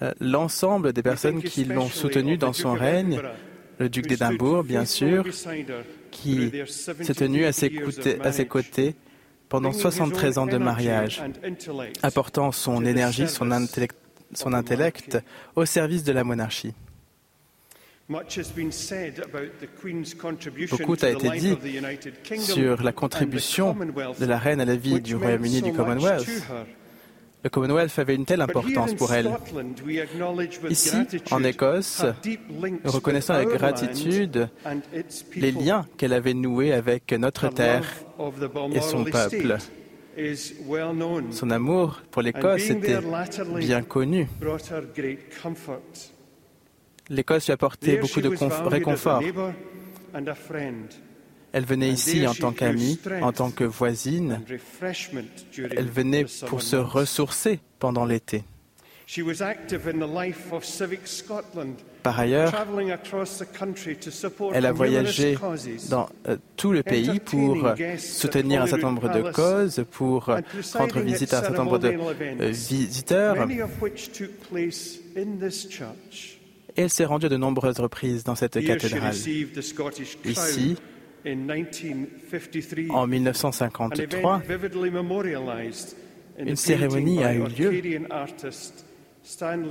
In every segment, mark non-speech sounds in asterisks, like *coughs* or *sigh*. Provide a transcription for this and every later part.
Euh, L'ensemble des personnes qui l'ont soutenu dans son règne, le duc d'Édimbourg, bien sûr, qui s'est tenu à ses, côtés, à ses côtés pendant 73 ans de mariage, apportant son énergie, son intellect, son intellect au service de la monarchie. Beaucoup a été dit sur la contribution de la reine à la vie du Royaume-Uni du Commonwealth. Le Commonwealth avait une telle importance pour elle. Ici, en Écosse, nous reconnaissons avec gratitude les liens qu'elle avait noués avec notre terre et son peuple. Son amour pour l'Écosse était bien connu. L'Écosse lui apportait beaucoup de réconfort. Elle venait ici en tant qu'amie, en tant que voisine. Elle venait pour se ressourcer pendant l'été. Par ailleurs, elle a voyagé dans euh, tout le pays pour soutenir un certain nombre de causes, pour rendre visite à un certain nombre de euh, visiteurs. Et elle s'est rendue à de nombreuses reprises dans cette cathédrale. Ici, en 1953, une cérémonie a eu lieu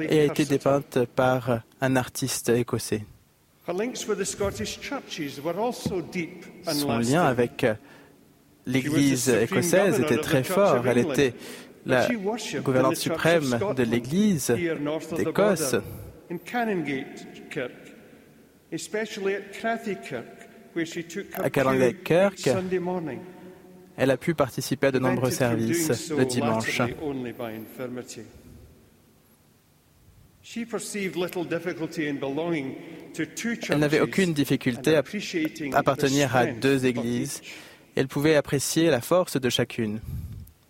et a été dépeinte par un artiste écossais. Son lien avec l'Église écossaise était très fort. Elle était la gouvernante suprême de l'Église d'Écosse à Calendar Kirk, elle a pu participer à de nombreux services le dimanche. Elle n'avait aucune difficulté à appartenir à deux églises. Elle pouvait apprécier la force de chacune.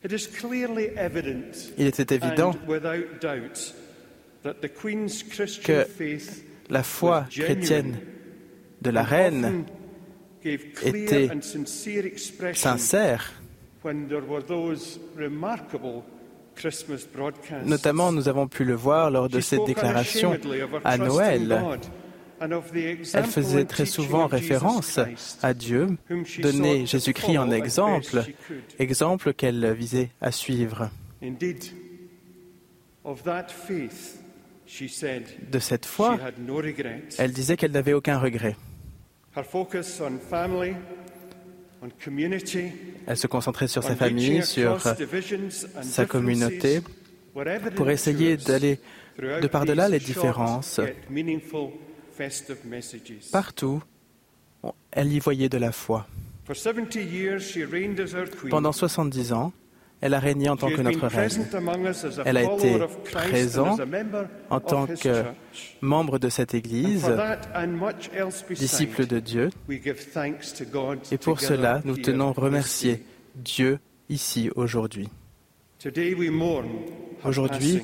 Il était évident que la foi chrétienne de la reine était sincère. Notamment, nous avons pu le voir lors de cette déclaration à Noël. Elle faisait très souvent référence à Dieu, donnait Jésus-Christ en exemple, exemple qu'elle visait à suivre. De cette foi, elle disait qu'elle n'avait aucun regret. Elle se concentrait sur sa famille, sur sa communauté, pour essayer d'aller de par-delà les différences. Partout, elle y voyait de la foi. Pendant 70 ans, elle a régné en tant que notre reine. Elle a été présente en tant que membre de cette Église, disciple de Dieu. Et pour cela, nous tenons à remercier Dieu ici aujourd'hui. Aujourd'hui,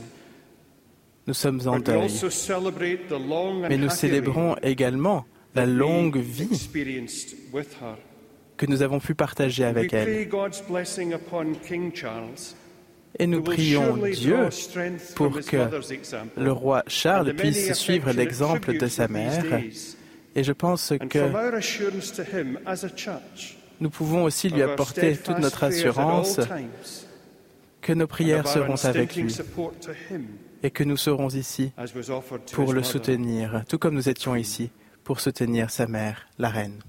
nous sommes en deuil, mais nous célébrons également la longue vie que nous avons pu partager avec elle. Et nous prions Dieu pour que le roi Charles puisse suivre l'exemple de sa mère. Et je pense que nous pouvons aussi lui apporter toute notre assurance que nos prières seront avec lui et que nous serons ici pour le soutenir, tout comme nous étions ici pour soutenir sa mère, la reine.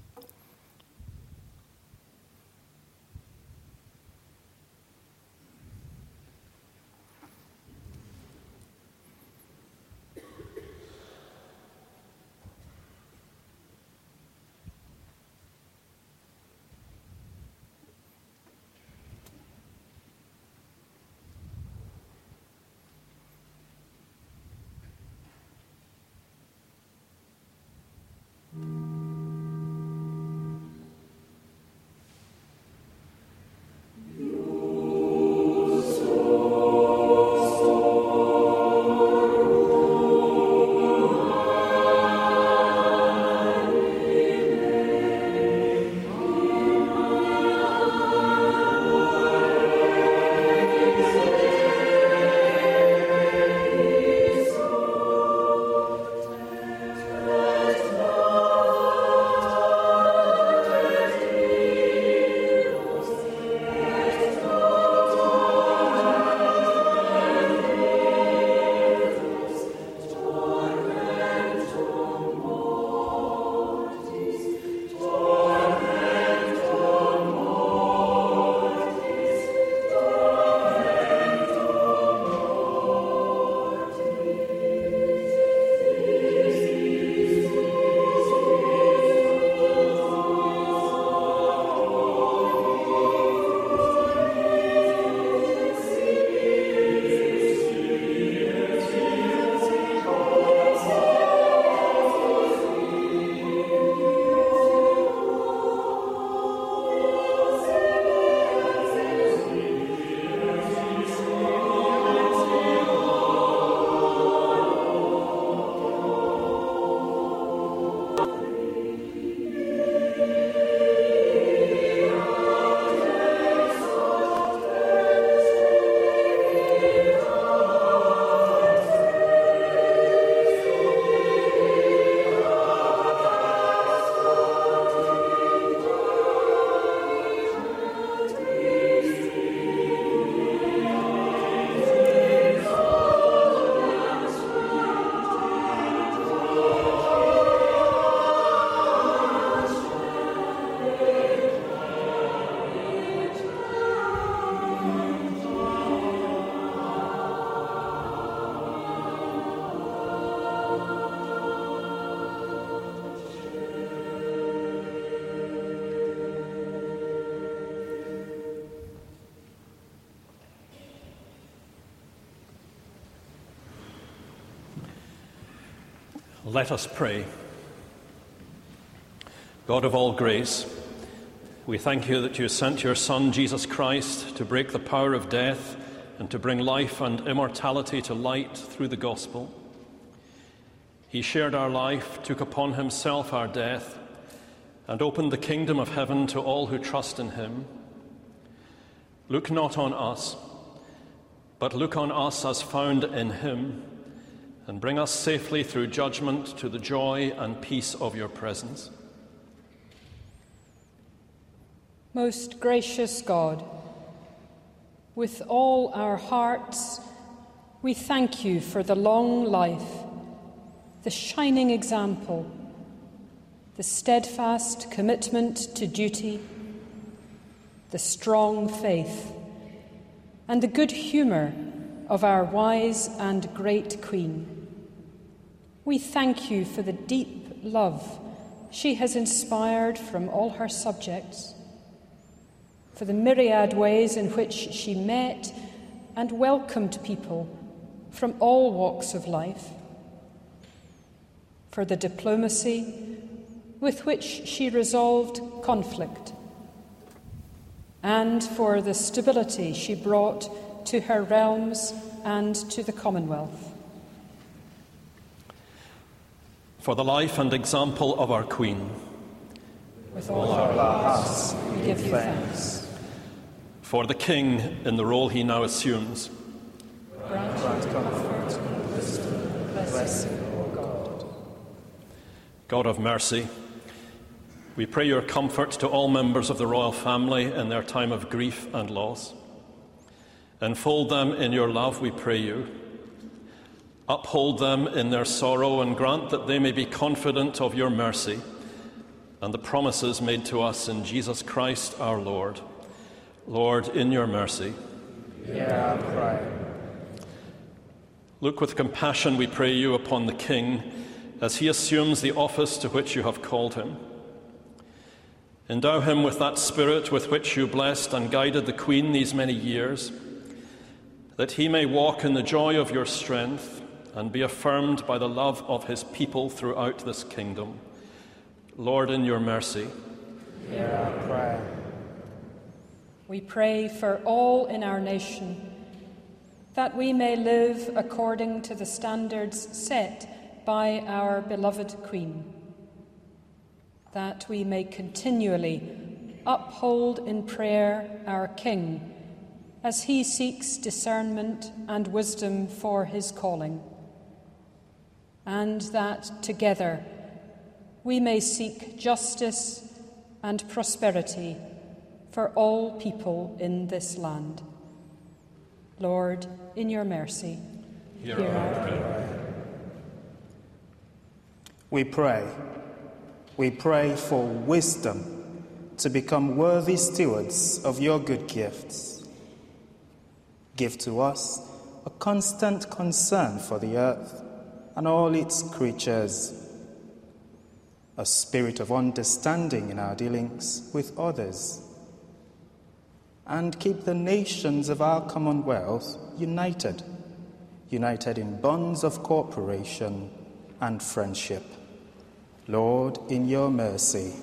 Let us pray. God of all grace, we thank you that you sent your Son, Jesus Christ, to break the power of death and to bring life and immortality to light through the gospel. He shared our life, took upon himself our death, and opened the kingdom of heaven to all who trust in him. Look not on us, but look on us as found in him, and bring us safely through judgment to the joy and peace of your presence. Most gracious God, with all our hearts, we thank you for the long life, the shining example, the steadfast commitment to duty, the strong faith, and the good humour of our wise and great Queen. We thank you for the deep love she has inspired from all her subjects for the myriad ways in which she met and welcomed people from all walks of life, for the diplomacy with which she resolved conflict, and for the stability she brought to her realms and to the Commonwealth. For the life and example of our Queen. With all our hearts, we give you thanks for the King in the role he now assumes. Grant comfort and wisdom, blessing, O God. God of mercy, we pray your comfort to all members of the royal family in their time of grief and loss. Enfold them in your love, we pray you. Uphold them in their sorrow and grant that they may be confident of your mercy and the promises made to us in Jesus Christ our Lord. Lord, in your mercy, hear our. Look with compassion, we pray you, upon the King as he assumes the office to which you have called him. Endow him with that spirit with which you blessed and guided the Queen these many years, that he may walk in the joy of your strength and be affirmed by the love of his people throughout this kingdom. Lord, in your mercy, hear our prayer. We pray for all in our nation that we may live according to the standards set by our beloved Queen, that we may continually uphold in prayer our King as he seeks discernment and wisdom for his calling, and that together we may seek justice and prosperity for all people in this land. Lord, in your mercy, hear, hear our prayer. We pray. We pray for wisdom to become worthy stewards of your good gifts. Give to us a constant concern for the earth and all its creatures, a spirit of understanding in our dealings with others and keep the nations of our Commonwealth united, united in bonds of cooperation and friendship. Lord, in your mercy.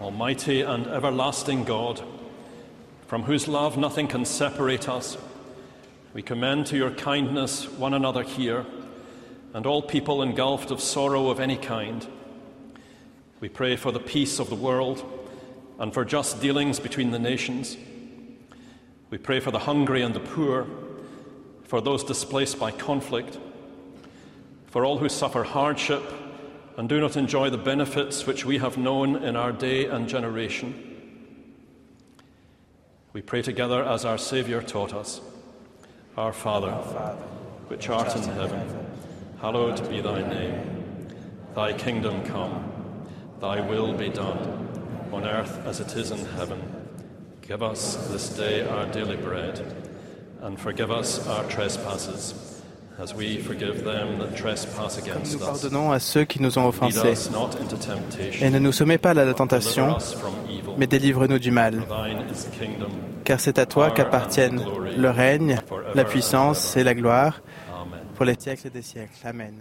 Almighty and everlasting God, from whose love nothing can separate us, we commend to your kindness one another here and all people engulfed of sorrow of any kind we pray for the peace of the world and for just dealings between the nations. We pray for the hungry and the poor, for those displaced by conflict, for all who suffer hardship and do not enjoy the benefits which we have known in our day and generation. We pray together as our Saviour taught us Our Father, which art in heaven, hallowed be thy name. Thy kingdom come. Thy will be done, on earth as it is in heaven. Give us this day our daily bread, and forgive us our trespasses, as we forgive them that trespass against nous pardonnons à ceux qui nous ont offensés. Et ne nous soumets pas à la tentation, mais délivre-nous du mal. Car c'est à toi qu'appartiennent le règne, la puissance et la gloire pour les siècles des siècles. Amen.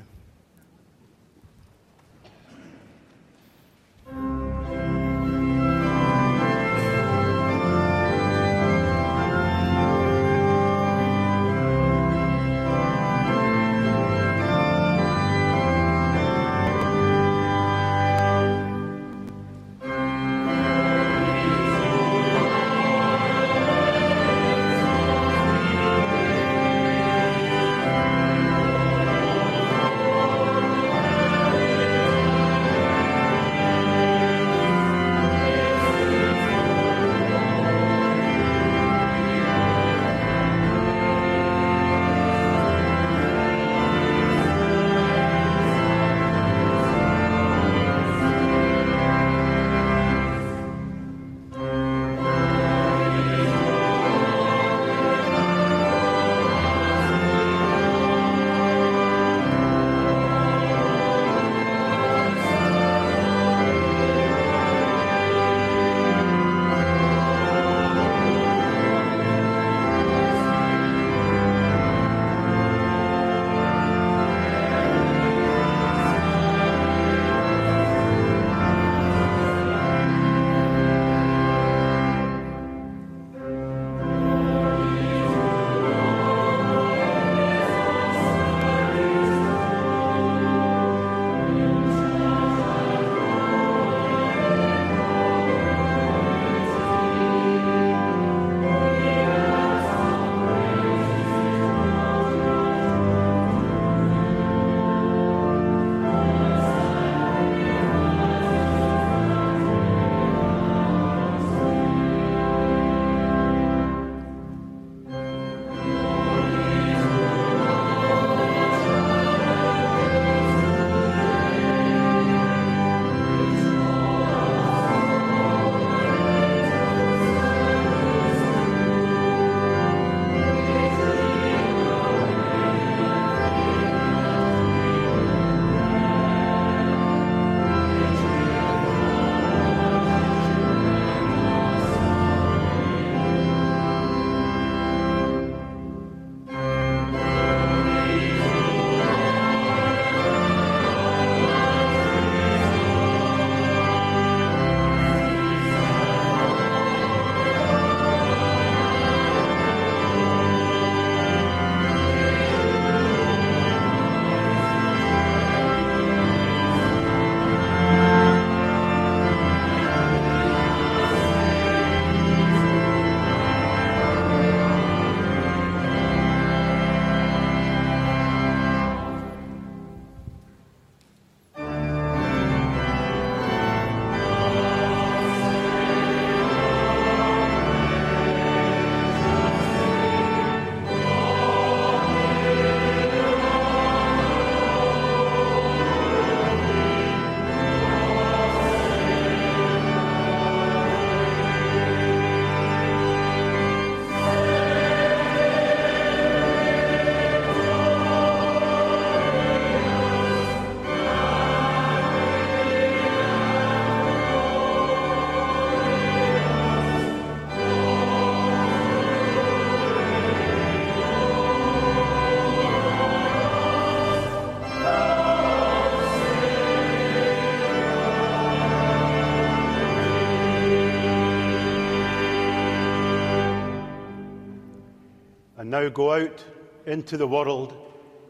Now go out into the world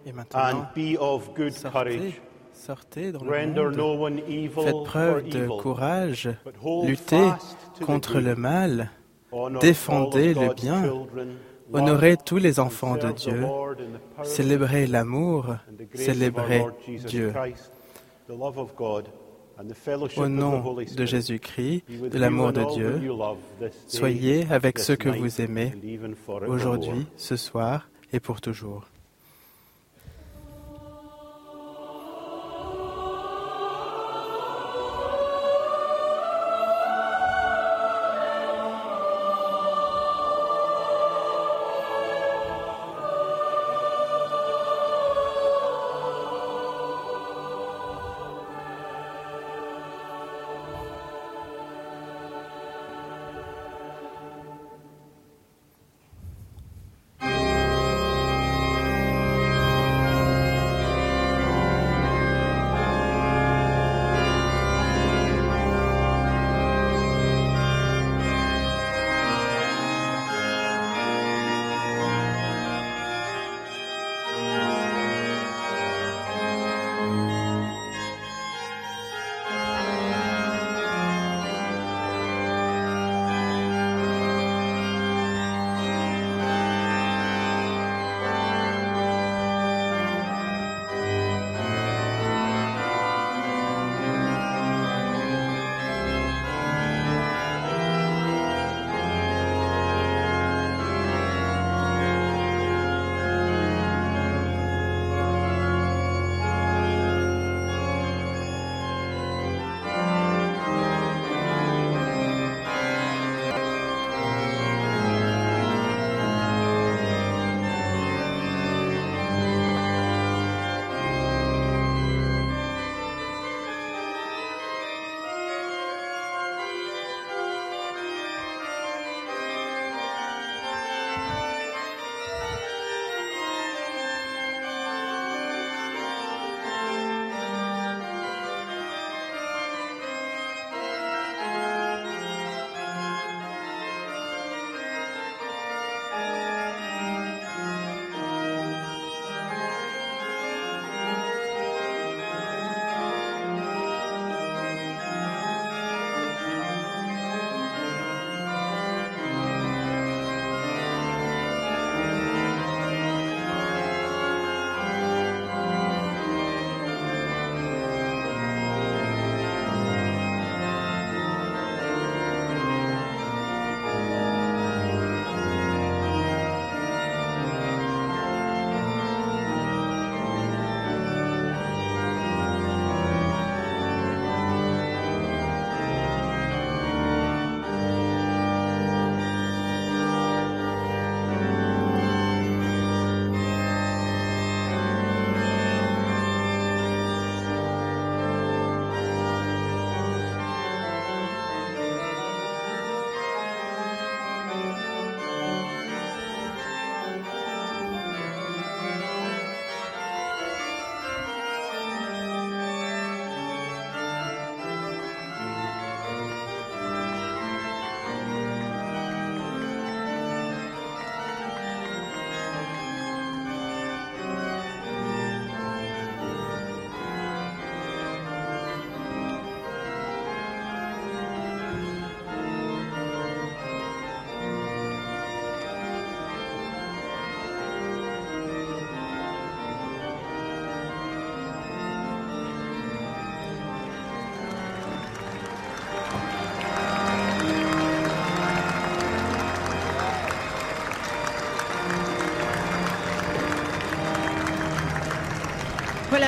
Et and be of good sortez, courage. sortez dans le Render monde, no one evil faites preuve de evil, courage, luttez contre le mal, défendez le bien, honorez tous les enfants de Dieu, célébrez l'amour, célébrez Dieu. Au nom de Jésus-Christ, de l'amour de Dieu, soyez avec ceux que vous aimez aujourd'hui, ce soir et pour toujours.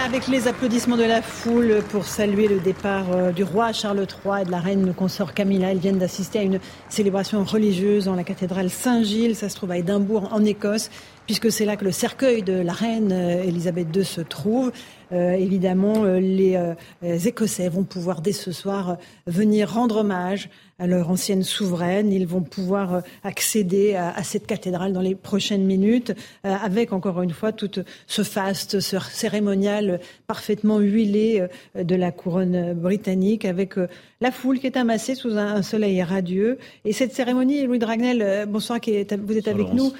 Avec les applaudissements de la foule pour saluer le départ euh, du roi Charles III et de la reine consort Camilla. Ils viennent d'assister à une célébration religieuse en la cathédrale Saint-Gilles. Ça se trouve à Édimbourg, en Écosse, puisque c'est là que le cercueil de la reine Elisabeth II se trouve. Euh, évidemment, euh, les Écossais vont pouvoir dès ce soir venir rendre hommage à leur ancienne souveraine. Ils vont pouvoir euh, accéder à, cette cathédrale dans les prochaines minutes, euh, avec encore une fois tout ce faste, ce cérémonial parfaitement huilé euh, de la couronne britannique, avec la foule qui est amassée sous un, soleil radieux. Et cette cérémonie, Louis Dragnel, bonsoir, qui est, vous êtes avec nous,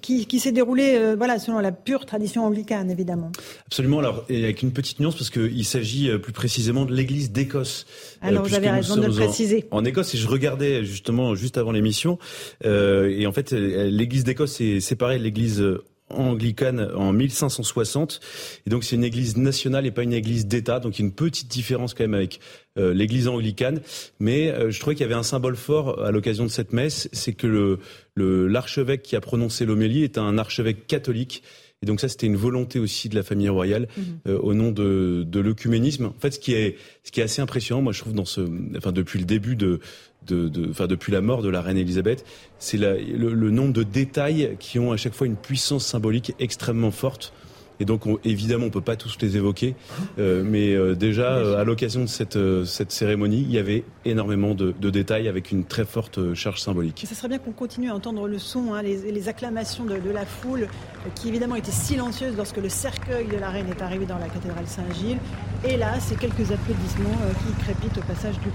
qui, qui s'est déroulée voilà, selon la pure tradition anglicane, évidemment. Absolument, alors, et avec une petite nuance, parce qu'il s'agit plus précisément de l'Église d'Écosse. Alors, vous avez raison de le préciser. En Écosse, et je regardais justement juste avant l'émission, euh, et en fait, l'Église d'Écosse est séparée de l'Église anglicane en 1560 et donc c'est une église nationale et pas une église d'État. Donc il y a une petite différence quand même avec euh, l'église anglicane. Mais euh, je trouvais qu'il y avait un symbole fort à l'occasion de cette messe. C'est que le l'archevêque qui a prononcé l'homélie est un archevêque catholique. Et donc ça, c'était une volonté aussi de la famille royale mhm. euh, au nom de, de l'œcuménisme. En fait, ce qui est ce qui est assez impressionnant, moi je trouve dans ce, enfin depuis le début de de, de, enfin depuis la mort de la reine Elisabeth, c'est le, le, nombre de détails qui ont à chaque fois une puissance symbolique extrêmement forte. Et donc, on, évidemment, on peut pas tous les évoquer, euh, mais euh, déjà, euh, à l'occasion de cette, cette cérémonie, il y avait énormément de, de, détails avec une très forte charge symbolique. Ça serait bien qu'on continue à entendre le son, hein, les, les, acclamations de, de, la foule, qui évidemment était silencieuse lorsque le cercueil de la reine est arrivé dans la cathédrale Saint-Gilles. Et là, c'est quelques applaudissements qui crépitent au passage du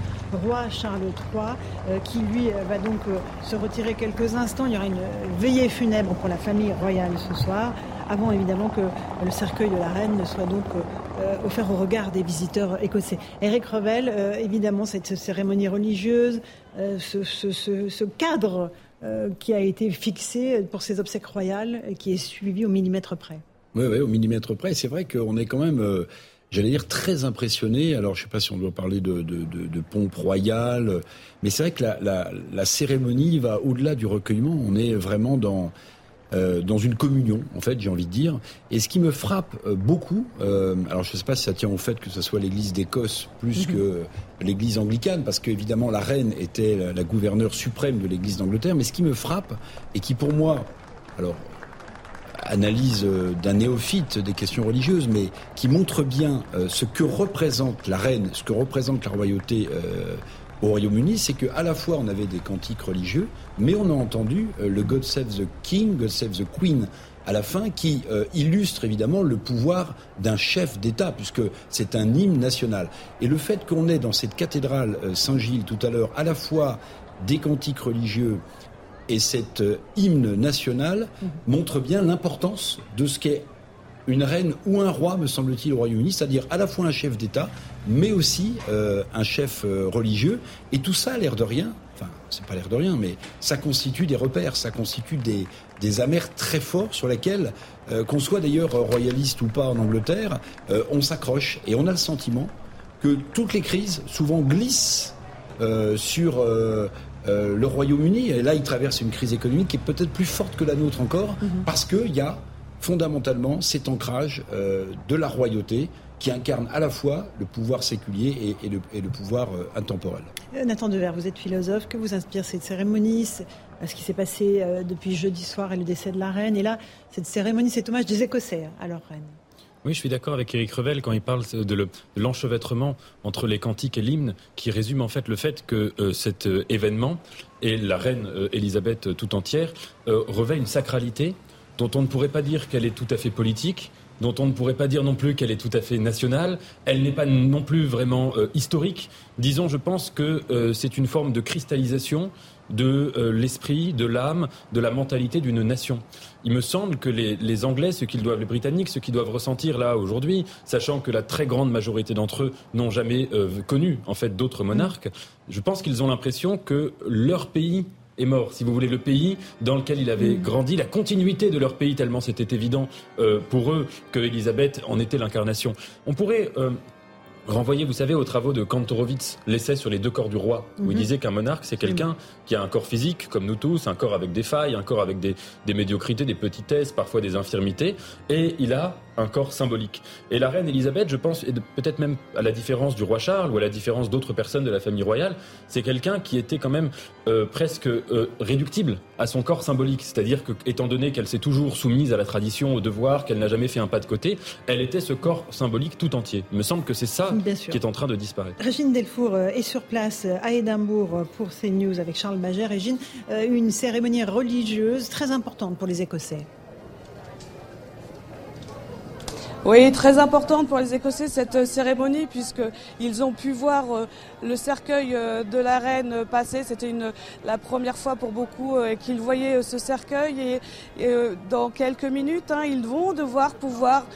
roi Charles III, qui lui va donc se retirer quelques instants. Il y aura une veillée funèbre pour la famille royale ce soir avant évidemment que le cercueil de la reine ne soit donc euh, offert au regard des visiteurs écossais. Eric Revel, euh, évidemment, cette cérémonie religieuse, euh, ce, cadre qui a été fixé pour ces obsèques royales et qui est suivi au millimètre près. Oui, oui, au millimètre près. C'est vrai qu'on est quand même j'allais dire très impressionné. Alors, je ne sais pas si on doit parler de, pompe royale, mais c'est vrai que la, cérémonie va au-delà du recueillement. On est vraiment dans euh, dans une communion, en fait, j'ai envie de dire. Et ce qui me frappe euh, beaucoup, euh, alors je ne sais pas si ça tient au fait que ce soit l'Église d'Écosse plus mhm. que l'Église anglicane, parce qu'évidemment la reine était la, la gouverneure suprême de l'Église d'Angleterre, mais ce qui me frappe et qui pour moi, alors analyse d'un néophyte des questions religieuses, mais qui montre bien ce que représente la reine, ce que représente la royauté au Royaume-Uni, c'est qu'à la fois on avait des cantiques religieux, mais on a entendu euh, le God Save the King, God Save the Queen à la fin, qui euh, illustre évidemment le pouvoir d'un chef d'État, puisque c'est un hymne national. Et le fait qu'on ait dans cette cathédrale euh, Saint-Gilles tout à l'heure à la fois des cantiques religieux et cet hymne national mmh. montre bien l'importance de ce qu'est une reine ou un roi, me semble-t-il, au Royaume-Uni, c'est-à-dire à la fois un chef d'État, mais aussi euh, un chef euh, religieux. Et tout ça, l'air de rien, enfin, c'est pas l'air de rien, mais ça constitue des repères, ça constitue des, des amers très forts sur lesquels, euh, qu'on soit d'ailleurs royaliste ou pas en Angleterre, on s'accroche et on a le sentiment que toutes les crises souvent glissent sur le Royaume-Uni. Et là, il traverse une crise économique qui est peut-être plus forte que la nôtre encore, mm-hmm. parce qu'il y a fondamentalement cet ancrage euh, de la royauté qui incarne à la fois le pouvoir séculier et, le, pouvoir euh, intemporel. Euh, Nathan Dever, vous êtes philosophe, que vous inspire cette cérémonie? Ce qui s'est passé depuis jeudi soir et le décès de la reine. Et là, cette cérémonie, cet hommage des Écossais à leur reine. Oui, je suis d'accord avec Éric Revel quand il parle de l'enchevêtrement entre les cantiques et l'hymne, qui résume en fait le fait que cet événement et la reine Élisabeth tout entière revêt une sacralité dont on ne pourrait pas dire qu'elle est tout à fait politique, dont on ne pourrait pas dire non plus qu'elle est tout à fait nationale. Elle n'est pas non plus vraiment euh, historique. Disons, je pense que euh, c'est une forme de cristallisation de euh, l'esprit, de l'âme, de la mentalité d'une nation. Il me semble que les, Anglais, ce qu'ils doivent, les Britanniques, ce qu'ils doivent ressentir là aujourd'hui, sachant que la très grande majorité d'entre eux n'ont jamais connu en fait d'autres monarques, je pense qu'ils ont l'impression que leur pays est mort. Si vous voulez, le pays dans lequel il avait mm. grandi, la continuité de leur pays, tellement c'était évident euh, pour eux que Elisabeth en était l'incarnation. On pourrait euh, renvoyer, vous savez, aux travaux de Kantorowicz, l'essai sur les deux corps du roi, où il mm-hmm. disait qu'un monarque, c'est quelqu'un qui a un corps physique, comme nous tous, un corps avec des failles, un corps avec des, des médiocrités, des petitesses, parfois des infirmités, et il a un corps symbolique. Et la reine Elisabeth, je pense, et peut-être même à la différence du roi Charles ou à la différence d'autres personnes de la famille royale, c'est quelqu'un qui était quand même euh, presque euh, réductible à son corps symbolique. C'est-à-dire que, étant donné qu'elle s'est toujours soumise à la tradition, au devoir, qu'elle n'a jamais fait un pas de côté, elle était ce corps symbolique tout entier. Il me semble que c'est ça qui est en train de disparaître. Régine Delfour euh, est sur place à Édimbourg pour CNews avec Charles Baget. Régine, une cérémonie religieuse très importante pour les Écossais. Oui, très importante pour les Écossais cette euh, cérémonie puisqu'ils ont pu voir euh, le cercueil euh, de la reine passer. C'était la première fois pour beaucoup qu'ils voyaient ce cercueil et, dans quelques minutes, hein, ils vont devoir pouvoir,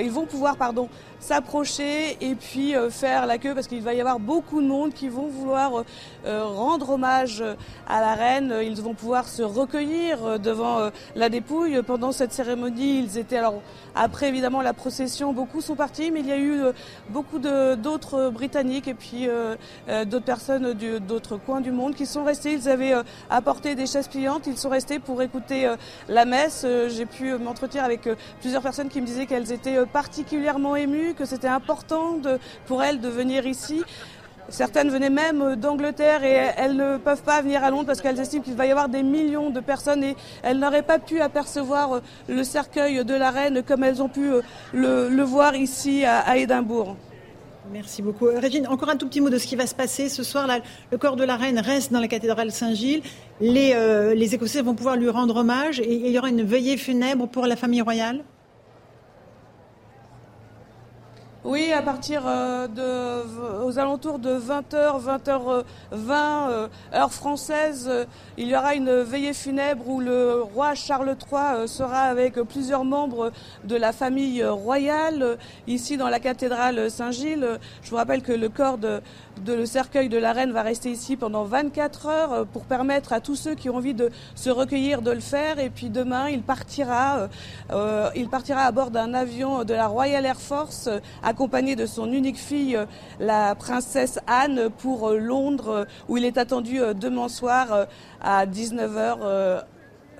ils vont pouvoir pardon, s'approcher et puis faire la queue parce qu'il va y avoir beaucoup de monde qui vont vouloir rendre hommage à la reine. Ils vont pouvoir se recueillir devant la dépouille. Pendant cette cérémonie, ils étaient alors après évidemment la procession, beaucoup sont partis, mais il y a eu euh, beaucoup d'autres euh, Britanniques et puis euh, d'autres personnes d'autres coins du monde qui sont restés. Ils avaient apporté des chaises pliantes, ils sont restés pour écouter la messe. J'ai pu m'entretenir avec plusieurs personnes qui me disaient qu'elles étaient particulièrement émues, que c'était important pour elles de venir ici. Certaines venaient même d'Angleterre et elles ne peuvent pas venir à Londres parce qu'elles estiment qu'il va y avoir des millions de personnes et elles n'auraient pas pu apercevoir le cercueil de la reine comme elles ont pu euh, le, voir ici à, Édimbourg. Merci beaucoup. Euh, Régine, encore un tout petit mot de ce qui va se passer ce soir. Le corps de la reine reste dans la cathédrale Saint-Gilles. Les, euh, les Écossais vont pouvoir lui rendre hommage et il y aura une veillée funèbre pour la famille royale Oui, à partir euh, de, aux alentours de 20h, 20h20, heure française, euh, il y aura une veillée funèbre où le roi Charles III euh, sera avec plusieurs membres de la famille royale ici dans la cathédrale Saint-Gilles. Je vous rappelle que le corps de, le cercueil de la reine va rester ici pendant 24 heures euh, pour permettre à tous ceux qui ont envie de se recueillir de le faire. Et puis demain, il partira, euh, euh, il partira à bord d'un avion de la Royal Air Force, accompagné de son unique fille, la princesse Anne, pour Londres, où il est attendu demain soir à 19h,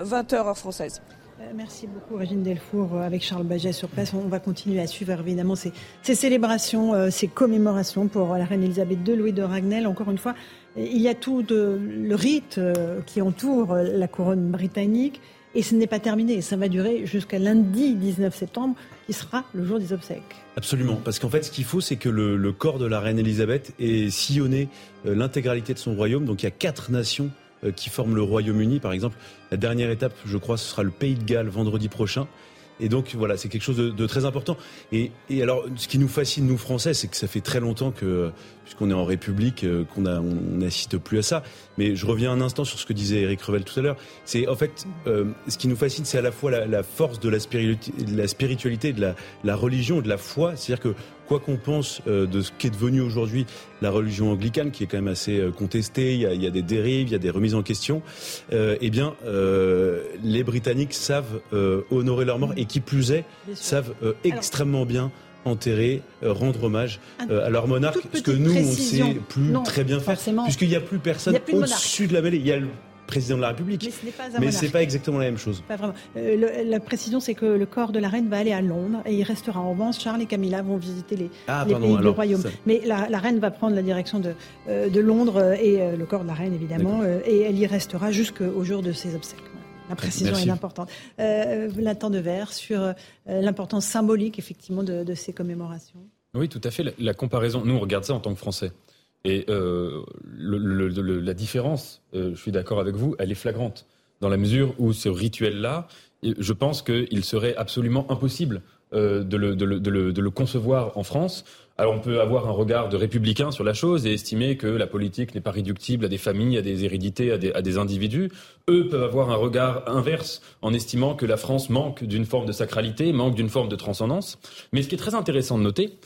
20h heure française. Euh, merci beaucoup, Régine Delfour, euh, avec Charles Baget sur place. On va continuer à suivre évidemment ces, célébrations, euh, ces commémorations pour la reine Elisabeth II, Louis de Ragnel. Encore une fois, il y a tout le rite qui entoure la couronne britannique. Et ce n'est pas terminé, ça va durer jusqu'à lundi 19 septembre, qui sera le jour des obsèques. Absolument, parce qu'en fait, ce qu'il faut, c'est que le, corps de la reine Elisabeth ait sillonné l'intégralité de son royaume. Donc il y a quatre nations qui forment le Royaume-Uni, par exemple. La dernière étape, je crois, ce sera le Pays de Galles vendredi prochain. Et donc voilà, c'est quelque chose de, très important. Et, alors, ce qui nous fascine nous Français, c'est que ça fait très longtemps que, puisqu'on est en République, euh, qu'on n'assiste plus à ça. Mais je reviens un instant sur ce que disait Eric Revel tout à l'heure. C'est en fait, euh, ce qui nous fascine, c'est à la fois la, force de la, spiritualité, de la spiritualité, de la, la religion, de la foi. C'est-à-dire que quoi qu'on pense euh, de ce qu'est devenu aujourd'hui la religion anglicane, qui est quand même assez euh, contestée, il y, a, des dérives, il y a des remises en question, euh, eh bien, les Britanniques savent honorer leur mort et qui plus est, savent extrêmement bien enterrer, rendre hommage à leur monarque, ce que nous, on ne sait plus très bien faire, puisqu'il n'y a plus personne au-dessus de la mêlée. Il y a président de la République. Mais ce n'est pas, exactement la même chose. Pas vraiment. Euh, la précision, c'est que le corps de la reine va aller à Londres et il restera en revanche. Charles et Camilla vont visiter les, ah, pays du royaume. Mais la, reine va prendre la direction de, euh, de Londres et euh, le corps de la reine, évidemment, et elle y restera jusqu'au jour de ses obsèques. La précision est importante. Euh, Nathan Devers, sur l'importance symbolique, effectivement, de, ces commémorations. Oui, tout à fait. La, comparaison, nous, on regarde ça en tant que Français. Et euh, la différence, euh, je suis d'accord avec vous, elle est flagrante. Dans la mesure où ce rituel-là, je pense qu'il serait absolument impossible euh, de, le, de, le, de, le, concevoir en France. Alors on peut avoir un regard de républicain sur la chose et estimer que la politique n'est pas réductible à des familles, à des hérédités, à des, à des individus. Eux peuvent avoir un regard inverse en estimant que la France manque d'une forme de sacralité, manque d'une forme de transcendance. Mais ce qui est très intéressant de noter,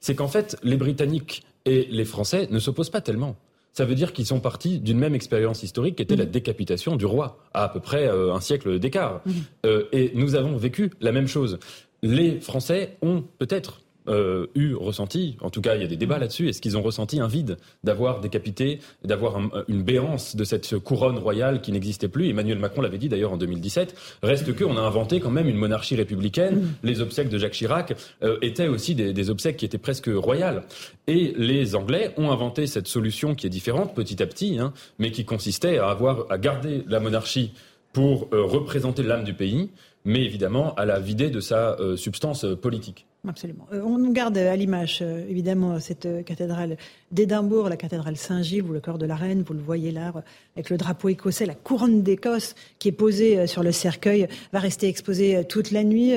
c'est qu'en fait, les Britanniques et les Français ne s'opposent pas tellement. Ça veut dire qu'ils sont partis d'une même expérience historique qui était la mhm. décapitation du roi, à à peu près euh, un siècle d'écart. Mhm. Euh, et nous avons vécu la même chose. Les Français ont peut-être euh, eu ressenti, en tout cas il y a des débats là-dessus, est-ce qu'ils ont ressenti un vide d'avoir décapité, d'avoir une béance de cette couronne royale qui n'existait plus? Emmanuel Macron l'avait dit d'ailleurs en 2017. Reste que on a inventé quand même une monarchie républicaine. Mm. Les obsèques de Jacques Chirac euh, étaient aussi des, des, obsèques qui étaient presque royales. Et les Anglais ont inventé cette solution qui est différente petit à petit, hein, mais qui consistait à avoir à garder la monarchie pour euh, représenter l'âme du pays, mais évidemment à la vider de sa substance politique. Absolument. Euh, on garde à l'image, euh, évidemment, cette euh, cathédrale d'Édimbourg, la cathédrale Saint-Gilles, ou le corps de la reine, vous le voyez là, avec le drapeau écossais, la couronne d'Écosse qui est posée sur le cercueil, va rester exposée toute la nuit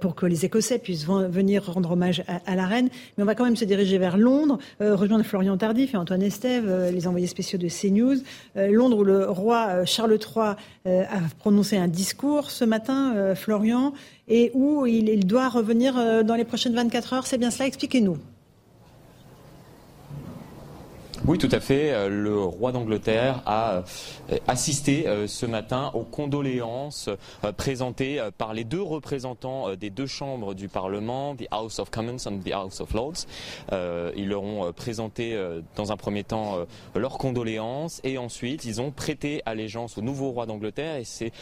pour que les Écossais puissent venir rendre hommage à, la reine. Mais on va quand même se diriger vers Londres, rejoindre Florian Tardif et Antoine Estève, les envoyés spéciaux de CNews. Londres, où le roi Charles III a prononcé un discours ce matin, Florian, et où il, doit revenir euh, dans les prochaines 24 heures. C'est bien cela Expliquez-nous. Oui, tout à fait. Euh, le roi d'Angleterre a euh, assisté euh, ce matin aux condoléances présentées par les deux représentants des deux chambres du Parlement, the House of Commons and the House of Lords. Ils leur ont présenté dans un premier temps leurs condoléances et ensuite ils ont prêté allégeance au nouveau roi d'Angleterre et c'est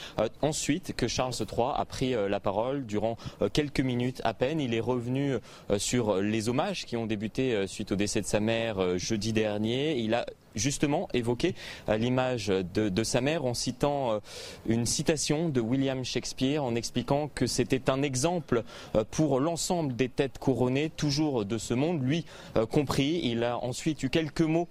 ensuite que Charles III a pris la parole durant quelques minutes à peine. Il est revenu sur les hommages qui ont débuté suite au décès de sa mère jeudi dernier il a justement évoqué euh, l'image de, sa mère en citant euh, une citation de William Shakespeare en expliquant que c'était un exemple euh, pour l'ensemble des têtes couronnées, toujours de ce monde, lui compris. Il a ensuite eu quelques mots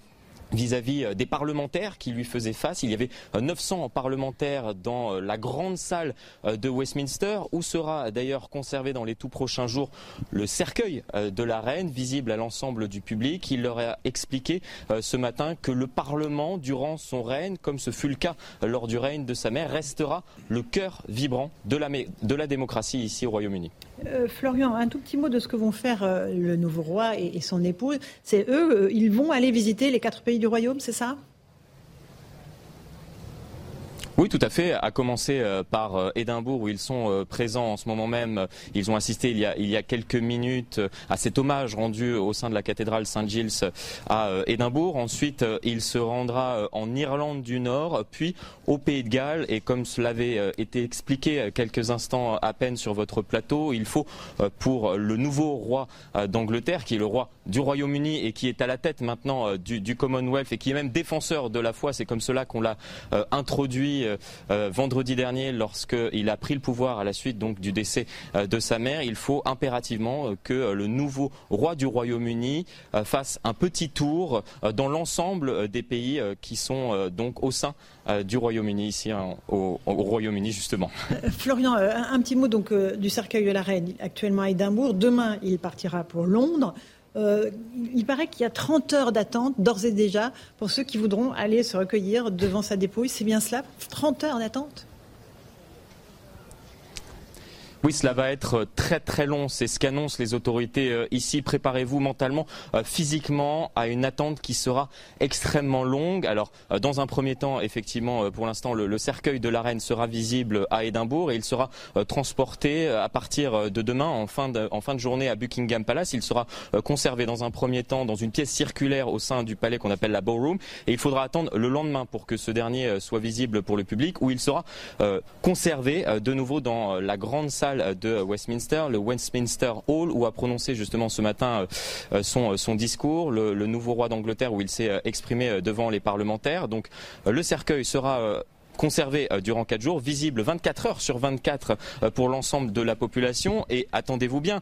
vis-à-vis euh, des parlementaires qui lui faisaient face. Il y avait 900 euh, parlementaires dans euh, la grande salle de Westminster, où sera d'ailleurs conservé dans les tout prochains jours le cercueil de la reine, visible à l'ensemble du public. Il leur a expliqué ce matin que le Parlement, durant son règne, comme ce fut le cas lors du règne de sa mère, restera le cœur vibrant de la, de la démocratie ici au Royaume-Uni. Euh, Florian, un tout petit mot de ce que vont faire euh, le nouveau roi et, son épouse. C'est eux, euh, ils vont aller visiter les quatre pays du royaume, c'est ça? Oui, tout à fait. À commencer euh, par euh, Édimbourg où ils sont euh, présents en ce moment même. Ils ont assisté il y a, il y a quelques minutes à cet hommage rendu au sein de la cathédrale Saint-Gilles à Édimbourg. Ensuite, il se rendra en Irlande du Nord, puis au Pays de Galles. Et comme cela avait été expliqué quelques instants à peine sur votre plateau, il faut pour le nouveau roi d'Angleterre, qui est le roi du Royaume-Uni et qui est à la tête maintenant du, du Commonwealth et qui est même défenseur de la foi, c'est comme cela qu'on l'a introduit euh, euh, vendredi dernier lorsqu'il a pris le pouvoir à la suite donc du décès euh, de sa mère. Il faut impérativement que le nouveau roi du Royaume-Uni fasse un petit tour dans l'ensemble des pays qui sont donc au sein du Royaume-Uni ici hein, au, Royaume-Uni justement. Florian, un, petit mot donc du cercueil de la reine actuellement à Édimbourg. Demain, il partira pour Londres. Euh, il paraît qu'il y a 30 heures d'attente, d'ores et déjà, pour ceux qui voudront aller se recueillir devant sa dépouille. C'est bien cela 30 heures d'attente? Oui, cela va être très très long. C'est ce qu'annoncent les autorités euh, ici. Préparez-vous mentalement, euh, physiquement à une attente qui sera extrêmement longue. Alors, euh, dans un premier temps, effectivement, pour l'instant, le, cercueil de la reine sera visible à Édimbourg et il sera transporté à partir de demain en fin de, en fin de journée à Buckingham Palace. Il sera conservé dans un premier temps dans une pièce circulaire au sein du palais qu'on appelle la ballroom et il faudra attendre le lendemain pour que ce dernier soit visible pour le public où il sera conservé de nouveau dans la grande salle de Westminster, le Westminster Hall, où a prononcé justement ce matin euh, son, son discours, le, nouveau roi d'Angleterre, où il s'est euh, exprimé euh, devant les parlementaires. Donc le cercueil sera conservé durant quatre jours, visible 24 heures sur 24 pour l'ensemble de la population. Et attendez-vous bien,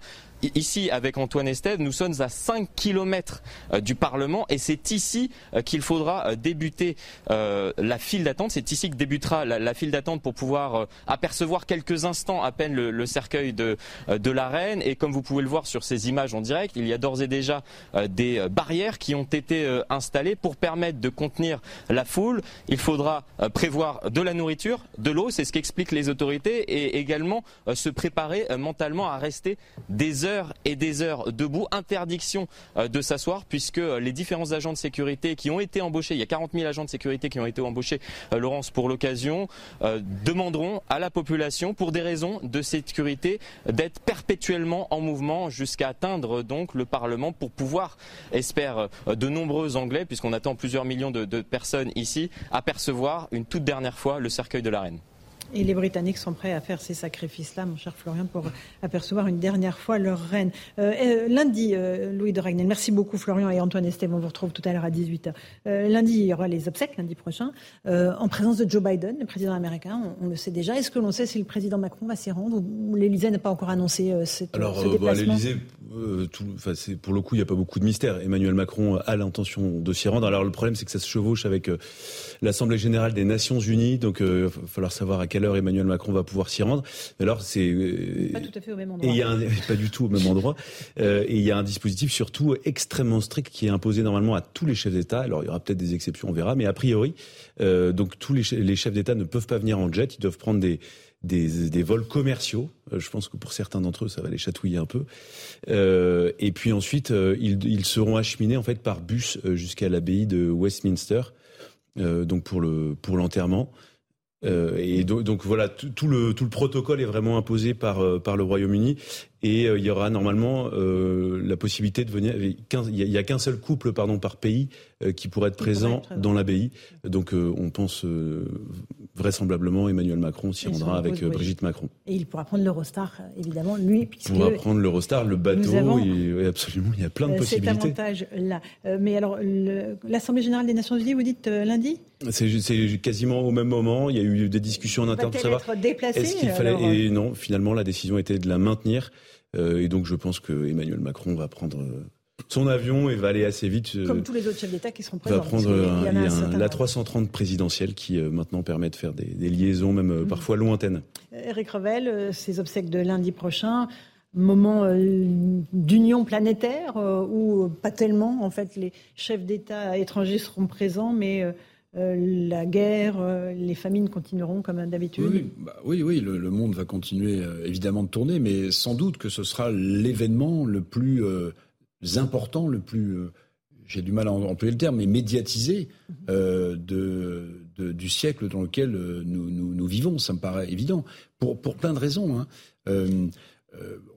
ici, avec Antoine Estève, nous sommes à 5 kilomètres euh, du Parlement et c'est ici euh, qu'il faudra euh, débuter la file d'attente. C'est ici que débutera la, file d'attente pour pouvoir apercevoir quelques instants à peine le, cercueil de, de, la reine. Et comme vous pouvez le voir sur ces images en direct, il y a d'ores et déjà des barrières qui ont été installées pour permettre de contenir la foule. Il faudra prévoir de la nourriture, de l'eau, c'est ce qu'expliquent les autorités, et également se préparer mentalement à rester des heures et des heures debout. Interdiction de s'asseoir puisque les différents agents de sécurité qui ont été embauchés, il y a 40 000 agents de sécurité qui ont été embauchés, Laurence, pour l'occasion, demanderont à la population, pour des raisons de sécurité, d'être perpétuellement en mouvement jusqu'à atteindre donc le Parlement pour pouvoir, espère de nombreux Anglais, puisqu'on attend plusieurs millions de, de personnes ici, apercevoir une toute dernière fois le cercueil de la reine. Et les Britanniques sont prêts à faire ces sacrifices-là, mon cher Florian, pour apercevoir une dernière fois leur reine. Euh, euh, lundi, euh, Louis de Ragnel, merci beaucoup Florian et Antoine Esteban, on vous retrouve tout à l'heure à 18h. lundi, il y aura les obsèques, lundi prochain, en présence de Joe Biden, le président américain, on, le sait déjà. Est-ce que l'on sait si le président Macron va s'y rendre ou l'Élysée n'a pas encore annoncé cette, Alors, ce déplacement? l'Élysée, pour le coup, il n'y a pas beaucoup de mystère. Emmanuel Macron a l'intention de s'y rendre. Alors le problème, c'est que ça se chevauche avec l'Assemblée générale des Nations Unies, donc il va falloir savoir à quelle Emmanuel Macron va pouvoir s'y rendre. Alors c'est euh, pas tout à fait au même endroit. Et il y a un, *laughs* pas du tout au même endroit. Euh, et il y a un dispositif surtout extrêmement strict qui est imposé normalement à tous les chefs d'État. Alors il y aura peut-être des exceptions, on verra, mais a priori, euh, donc tous les, les chefs d'État ne peuvent pas venir en jet. Ils doivent prendre des des, des, vols commerciaux. je pense que pour certains d'entre eux, ça va les chatouiller un peu. Euh, et puis ensuite, ils, ils, seront acheminés en fait par bus jusqu'à l'abbaye de Westminster, euh, donc pour le pour l'enterrement. Euh, et donc, voilà, tout, le, tout le protocole est vraiment imposé par, euh, par le Royaume-Uni. Et euh, il y aura normalement euh, la possibilité de venir. Il n'y a, qu'un seul couple pardon, par pays euh, qui pourrait être présent dans l'abbaye. Donc on pense vraisemblablement Emmanuel Macron s'y rendra avec Brigitte Macron. Et il pourra prendre l'Eurostar, évidemment, lui. Il pourra prendre l'Eurostar, le bateau. Et, absolument, il y a plein de possibilités. Cet avantage-là. mais alors, l'Assemblée générale des Nations Unies, vous dites lundi? C'est quasiment au même moment. Il y a eu des discussions en interne pour savoir. Être déplacé, Est-ce qu'il fallait Et non, finalement, la décision était de la maintenir. Euh, et donc je pense que Emmanuel Macron va prendre euh, son avion et va aller assez vite. Euh, Comme tous les autres chefs d'État qui seront présents. Va prendre un, la 330 présidentielle qui maintenant permet de faire des, liaisons même mm. parfois lointaines. Eric Revel, ces obsèques de lundi prochain, moment d'union planétaire ou pas tellement. En fait, les chefs d'État étrangers seront présents, mais euh, la guerre, euh, les famines continueront comme d'habitude Oui, bah oui, oui, le, monde va continuer euh, évidemment de tourner, mais sans doute que ce sera l'événement le plus important, le plus, j'ai du mal à employer le terme, mais médiatisé de, du siècle dans lequel nous, vivons. Ça me paraît évident, pour, pour plein de raisons. Hein.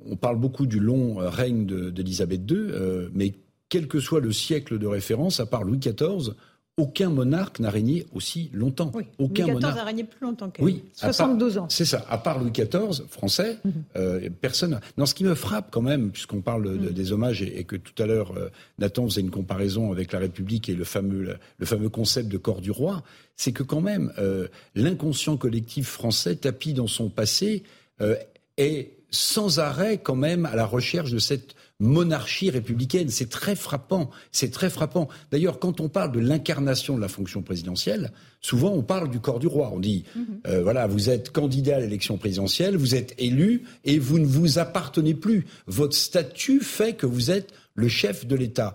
on parle beaucoup du long règne d'Élisabeth II, mais quel que soit le siècle de référence, à part Louis XIV, aucun monarque n'a régné aussi longtemps. Aucun Louis XIV monarque... a régné plus longtemps qu'elle. Oui, 72 ans. C'est ça. À part Louis XIV, français, mhm. euh, personne. Non, ce qui me frappe quand même, puisqu'on parle mhm. des hommages et, que tout à l'heure euh, Nathan faisait une comparaison avec la République et le fameux, le, fameux concept de corps du roi, c'est que quand même euh, l'inconscient collectif français, tapis dans son passé, est sans arrêt quand même à la recherche de cette monarchie républicaine. C'est très frappant. C'est très frappant. D'ailleurs, quand on parle de l'incarnation de la fonction présidentielle, souvent on parle du corps du roi. On dit, mhm. euh, voilà, vous êtes candidat à l'élection présidentielle, vous êtes élu et vous ne vous appartenez plus. Votre statut fait que vous êtes le chef de l'État.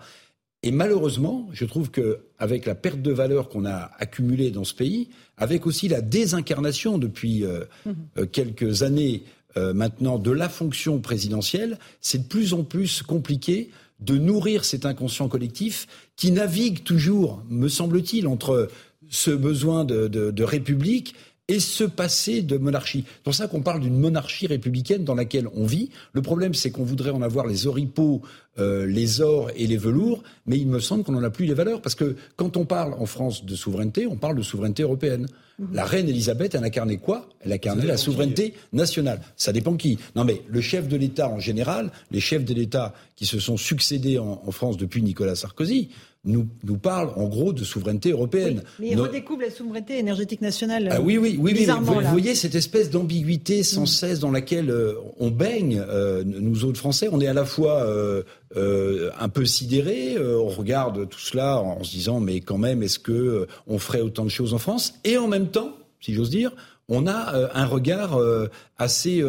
Et malheureusement, je trouve que avec la perte de valeur qu'on a accumulée dans ce pays, avec aussi la désincarnation depuis euh, mhm. euh, quelques années euh, maintenant de la fonction présidentielle, c'est de plus en plus compliqué de nourrir cet inconscient collectif qui navigue toujours, me semble-t-il, entre ce besoin de, république et ce passé de monarchie. C'est pour ça qu'on parle d'une monarchie républicaine dans laquelle on vit. Le problème, c'est qu'on voudrait en avoir les oripeaux, euh, les ors et les velours, mais il me semble qu'on n'en a plus les valeurs. Parce que quand on parle en France de souveraineté, on parle de souveraineté européenne. Mhm. La reine Elisabeth, elle incarnait quoi? Elle incarnait la souveraineté nationale. Ça dépend qui. Non mais le chef de l'État en général, les chefs de l'État qui se sont succédés en, France depuis Nicolas Sarkozy, nous, nous parle en gros de souveraineté européenne. mais il redécouvre la souveraineté énergétique nationale. Ah oui, oui, oui, oui vous, voyez cette espèce d'ambiguïté sans cesse dans laquelle euh, on baigne, euh, nous autres Français. On est à la fois euh, un peu sidérés, on regarde tout cela en se disant mais quand même, est-ce que on ferait autant de choses en France? Et en même temps, si j'ose dire, on a un regard assez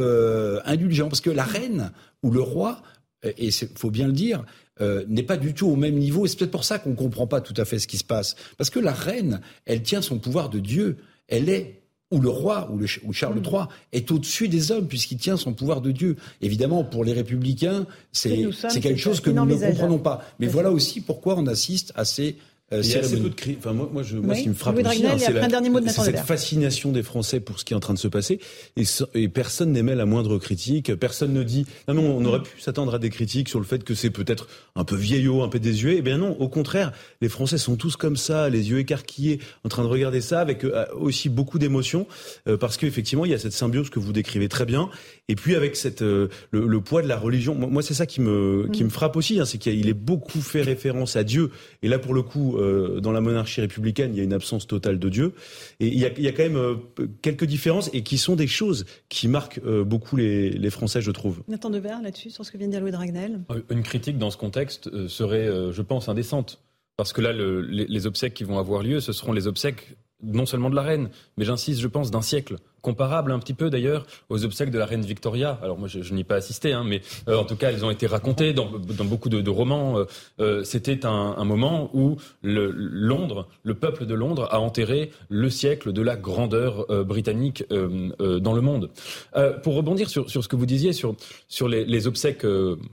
indulgent parce que la reine ou le roi, et il faut bien le dire, euh, n'est pas du tout au même niveau. Et c'est peut-être pour ça qu'on ne comprend pas tout à fait ce qui se passe. Parce que la reine, elle tient son pouvoir de Dieu. elle est où le roi ou, le, ou Charles mm. III est au-dessus des hommes puisqu'il tient son pouvoir de Dieu. Évidemment, pour les républicains, c'est quelque chose que nous ne comprenons pas. Mais voilà aussi pourquoi on assiste à ces euh, il y a assez peu de. Enfin, moi, moi, je, moi ce qui me frappe aussi, hein, c'est cette fascination des Français pour ce qui est en train de se passer. Et, et personne n'émet la moindre critique. Personne ne dit non, non, on aurait pu s'attendre à des critiques sur le fait que c'est peut-être un peu vieillot, un peu désuet. Eh bien non, au contraire, les Français sont tous comme ça, les yeux écarquillés, en train de regarder ça avec euh, aussi beaucoup d'émotion, euh, parce qu'effectivement, il y a cette symbiose que vous décrivez très bien. Et puis avec cette le, le, poids de la religion. Moi, c'est ça qui me qui me frappe aussi, hein, c'est qu'il est beaucoup fait référence à Dieu. Et là, pour le coup euh, dans la monarchie républicaine, il y a une absence totale de Dieu. Et il y a, il y a quand même euh, quelques différences et qui sont des choses qui marquent euh, beaucoup les, les, Français, je trouve. Nathan Devers, là-dessus, sur ce que vient de dire Louis Dragnel Une critique dans ce contexte serait, je pense, indécente. Parce que là, le, les, les obsèques qui vont avoir lieu, ce seront les obsèques non seulement de la reine, mais j'insiste, je pense, d'un siècle comparable un petit peu d'ailleurs aux obsèques de la reine Victoria. Alors moi je, n'y ai pas assisté, hein, mais euh, en tout cas elles ont été racontées dans, beaucoup de, romans. Euh, euh C'était un, moment où le, Londres, le peuple de Londres, a enterré le siècle de la grandeur britannique dans le monde. pour rebondir sur, ce que vous disiez sur, sur les, les obsèques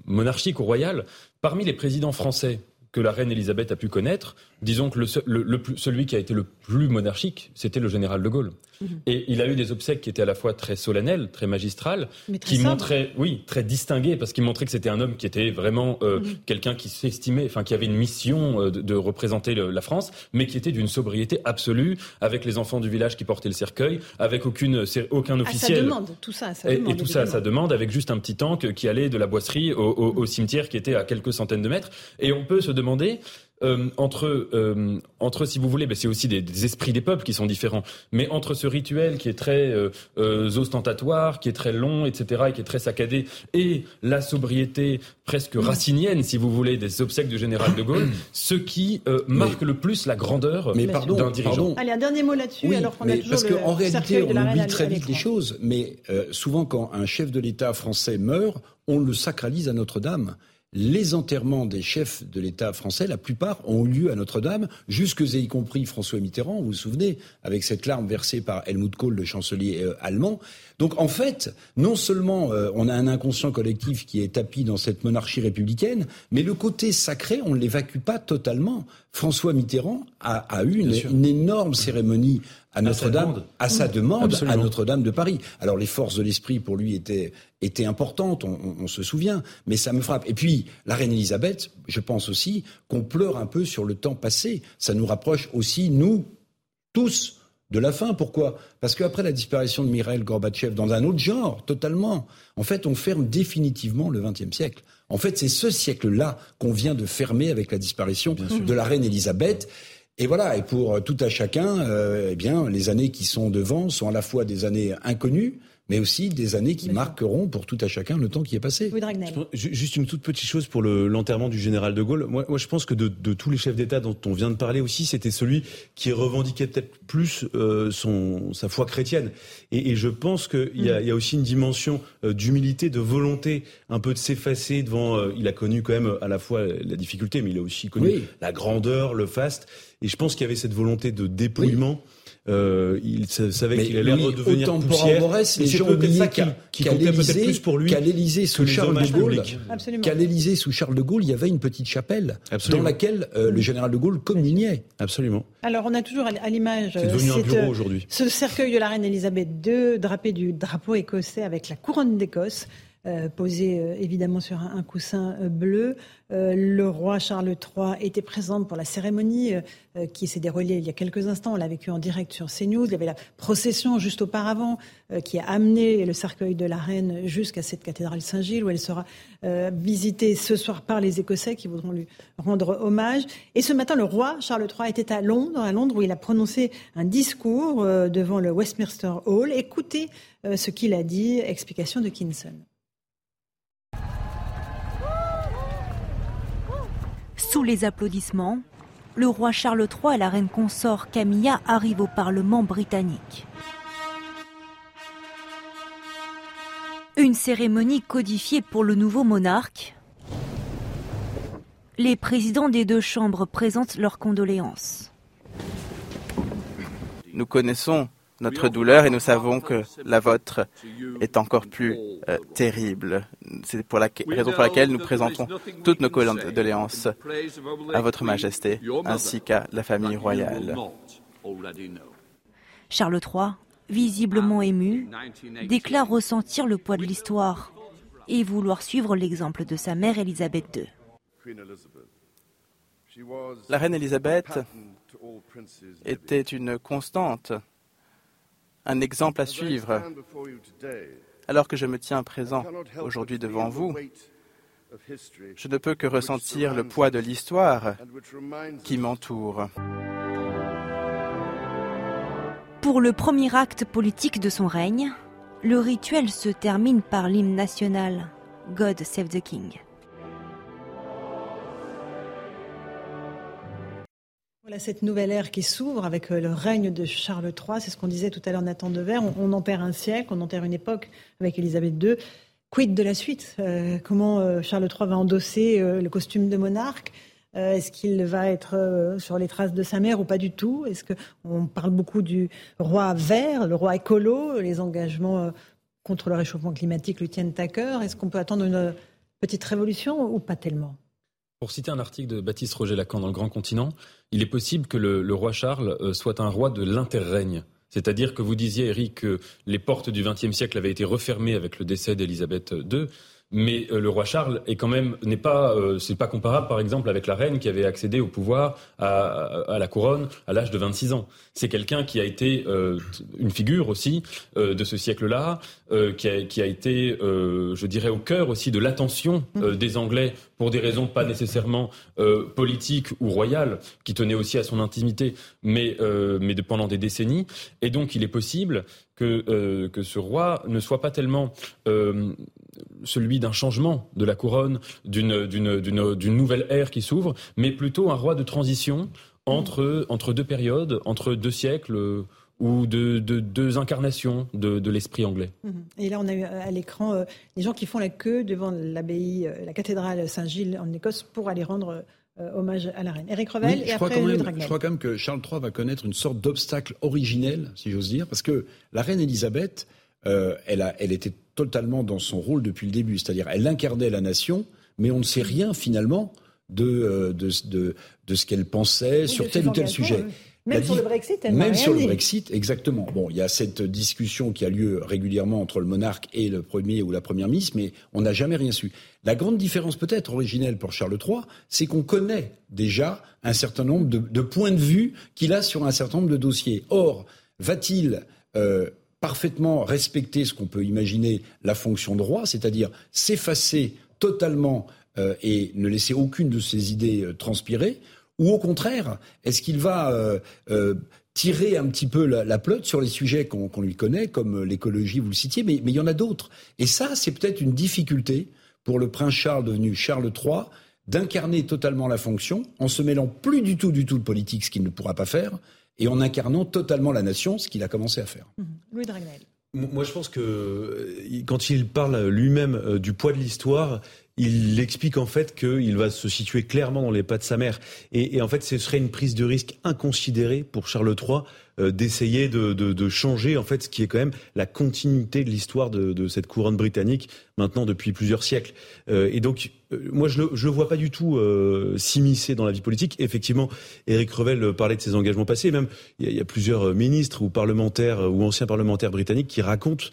monarchiques ou royales, parmi les présidents français que la reine Elisabeth a pu connaître, disons que le, le, celui qui a été le plus monarchique, c'était le général de Gaulle. Mhm. Et il a eu des obsèques qui étaient à la fois très solennelles, très magistrales, qui montraient, oui, très distinguées, parce qu'il montrait que c'était un homme qui était vraiment euh, mhm. quelqu'un qui s'estimait, enfin qui avait une mission euh, de, représenter la France, mais qui était d'une sobriété absolue, avec les enfants du village qui portaient le cercueil, avec aucune, aucun officiel. À sa demande, tout ça, sa demande, et, tout ça à sa demande, avec juste un petit tank qui allait de la boisserie au, au cimetière qui était à quelques centaines de mètres. Et on peut se demander euh, entre, euh, entre, si vous voulez, ben c'est aussi des, des, esprits des peuples qui sont différents, mais entre ce rituel qui est très euh, ostentatoire, qui est très long, etc., et qui est très saccadé, et la sobriété presque racinienne, si vous voulez, des obsèques du général de Gaulle, *coughs* ce qui euh, marque le plus la grandeur d'un dirigeant. Pardon. Allez, un dernier mot là-dessus, alors qu'on a toujours Parce qu'en réalité, on oublie très vite les choses, mais souvent quand un chef de l'État français meurt, on le sacralise à Notre-Dame les enterrements des chefs de l'État français, la plupart ont eu lieu à Notre-Dame, jusque et y compris François Mitterrand, vous vous souvenez, avec cette larme versée par Helmut Kohl, le chancelier euh, allemand. Donc en fait, non seulement euh, on a un inconscient collectif qui est tapis dans cette monarchie républicaine, mais le côté sacré, on ne l'évacue pas totalement. François Mitterrand a, eu une, énorme cérémonie à Notre-Dame, à sa demande, à Notre-Dame de Paris. Alors les forces de l'esprit pour lui étaient, étaient importantes, on, se souvient, mais ça me frappe. Et puis la reine Elisabeth, je pense aussi qu'on pleure un peu sur le temps passé. Ça nous rapproche aussi, nous, tous, de la fin. Pourquoi? Parce qu'après la disparition de Mikhail Gorbatchev, dans un autre genre, totalement, en fait, on ferme définitivement le XXe siècle. En fait, c'est ce siècle-là qu'on vient de fermer avec la disparition de la reine Elisabeth. Et voilà, et pour tout à chacun, euh, eh bien, les années qui sont devant sont à la fois des années inconnues, mais aussi des années qui marqueront pour tout à chacun le temps qui est passé. Juste une toute petite chose pour l'enterrement du général de Gaulle. Moi, moi je pense que de, de tous les chefs d'État dont on vient de parler aussi, c'était celui qui revendiquait peut-être plus euh, son, sa foi chrétienne. Et, et je pense qu'il y, a, mm. y a aussi une dimension euh, d'humilité, de volonté, un peu de s'effacer devant. Euh, il a connu quand même à la fois la difficulté, mais il a aussi connu la grandeur, le faste. Et je pense qu'il y avait cette volonté de dépouillement. Euh, il savait qu'il allait redevenir autant poussière. Pour Borès, les gens oubliaient qu'à plus pour lui qu'à l'Élysée sous Charles de Gaulle, qu'à l'Élysée sous Charles de Gaulle, il y avait une petite chapelle dans laquelle euh, le général de Gaulle communiait. Absolument. Alors on a toujours à l'image C'est devenu un bureau aujourd'hui. Ce cercueil de la reine Elisabeth II drapé du drapeau écossais avec la couronne d'Écosse. Euh, posé euh, évidemment sur un, coussin euh, bleu. le roi Charles III était présent pour la cérémonie qui s'est déroulée il y a quelques instants. On l'a vécu en direct sur CNews. Il y avait la procession juste auparavant qui a amené le cercueil de la reine jusqu'à cette cathédrale Saint-Gilles où elle sera visitée ce soir par les Écossais qui voudront lui rendre hommage. Et ce matin, le roi Charles III était à Londres, à Londres où il a prononcé un discours devant le Westminster Hall. Écoutez ce qu'il a dit. Explication de Kinson. Sous les applaudissements, le roi Charles III et la reine consort Camilla arrivent au Parlement britannique. Une cérémonie codifiée pour le nouveau monarque. Les présidents des deux chambres présentent leurs condoléances. Nous connaissons notre douleur et nous savons que la vôtre est encore plus euh, terrible. C'est pour la raison pour laquelle nous présentons toutes nos condoléances à votre Majesté ainsi qu'à la famille royale. Charles III, visiblement ému, déclare ressentir le poids de l'histoire et vouloir suivre l'exemple de sa mère Élisabeth II. La reine Élisabeth était une constante, un exemple à suivre. Alors que je me tiens présent aujourd'hui devant vous, je ne peux que ressentir le poids de l'histoire qui m'entoure. Pour le premier acte politique de son règne, le rituel se termine par l'hymne national God Save the King. Voilà cette nouvelle ère qui s'ouvre avec euh, le règne de Charles III. C'est ce qu'on disait tout à l'heure, Nathan Devers. On, on enterre un siècle, on enterre une époque avec Élisabeth II. Quid de la suite euh, Comment euh, Charles III va endosser le costume de monarque? Est-ce qu'il va être sur les traces de sa mère ou pas du tout? Est-ce qu'on parle beaucoup du roi vert, le roi écolo, les engagements contre le réchauffement climatique lui tiennent à cœur Est-ce qu'on peut attendre une petite révolution ou pas tellement? Pour citer un article de Baptiste Roger Lacan dans Le Grand Continent, il est possible que le, roi Charles euh, soit un roi de l'interrègne. C'est-à-dire que vous disiez, Eric, que les portes du XXe siècle avaient été refermées avec le décès d'Élisabeth II mais euh, le roi Charles est quand même n'est pas euh, c'est pas comparable par exemple avec la reine qui avait accédé au pouvoir à, à la couronne à l'âge de 26 ans. C'est quelqu'un qui a été euh, une figure aussi euh, de ce siècle-là, euh, qui a, qui, a, été, je dirais, au cœur aussi de l'attention mm. des Anglais pour des raisons pas nécessairement politiques ou royales, qui tenaient aussi à son intimité, mais mais de, pendant des décennies. Et donc, il est possible que que ce roi ne soit pas tellement celui d'un changement de la couronne, d'une nouvelle ère qui s'ouvre, mais plutôt un roi de transition entre, entre deux périodes, entre deux siècles euh, ou de, deux incarnations de, l'esprit anglais. Mhm. Et là, on a eu à l'écran euh, des gens qui font la queue devant l'abbaye, euh, la cathédrale Saint-Gilles en Écosse pour aller rendre hommage à la reine. Eric Revel et après même, Je crois quand même que Charles III va connaître une sorte d'obstacle originel, si j'ose dire, parce que la reine Élisabeth, elle, a, elle était totalement dans son rôle depuis le début. C'est-à-dire, elle incarnait la nation, mais on ne sait rien finalement de, euh, de, de, de ce qu'elle pensait sur tel ou tel sujet. Même sur le Brexit, elle Même sur le Brexit, exactement. Bon, il y a cette discussion qui a lieu régulièrement entre le monarque et le premier ou la première ministre, mais on n'a jamais rien su. La grande différence peut-être originelle pour Charles III, c'est qu'on connaît déjà un certain nombre de, de points de vue qu'il a sur un certain nombre de dossiers. Or, va-t-il euh, parfaitement respecter ce qu'on peut imaginer la fonction de roi, c'est-à-dire s'effacer totalement euh, et ne laisser aucune de ses idées euh, transpirer, ou au contraire, est-ce qu'il va euh, tirer un petit peu la, la pelote sur les sujets qu'on lui connaît, comme l'écologie, vous le citiez, mais, mais il y en a d'autres. Et ça, c'est peut-être une difficulté pour le prince Charles devenu Charles III d'incarner totalement la fonction en se mêlant plus du tout du tout de politique, ce qu'il ne pourra pas faire, et en incarnant totalement la nation, ce qu'il a commencé à faire. Mmh. Louis Dragnel. Moi, je pense que euh, quand il parle lui-même euh, du poids de l'histoire, il explique en fait qu'il va se situer clairement dans les pas de sa mère. Et, et, en fait, ce serait une prise de risque inconsidérée pour Charles III euh, d'essayer de, de, de, changer en fait ce qui est quand même la continuité de l'histoire de, de, cette couronne britannique maintenant depuis plusieurs siècles. Euh, et donc moi je le, je le vois pas du tout euh, s'immiscer dans la vie politique. Effectivement, Éric Revel parlait de ses engagements passés. Même il y, y a plusieurs ministres ou parlementaires ou anciens parlementaires britanniques qui racontent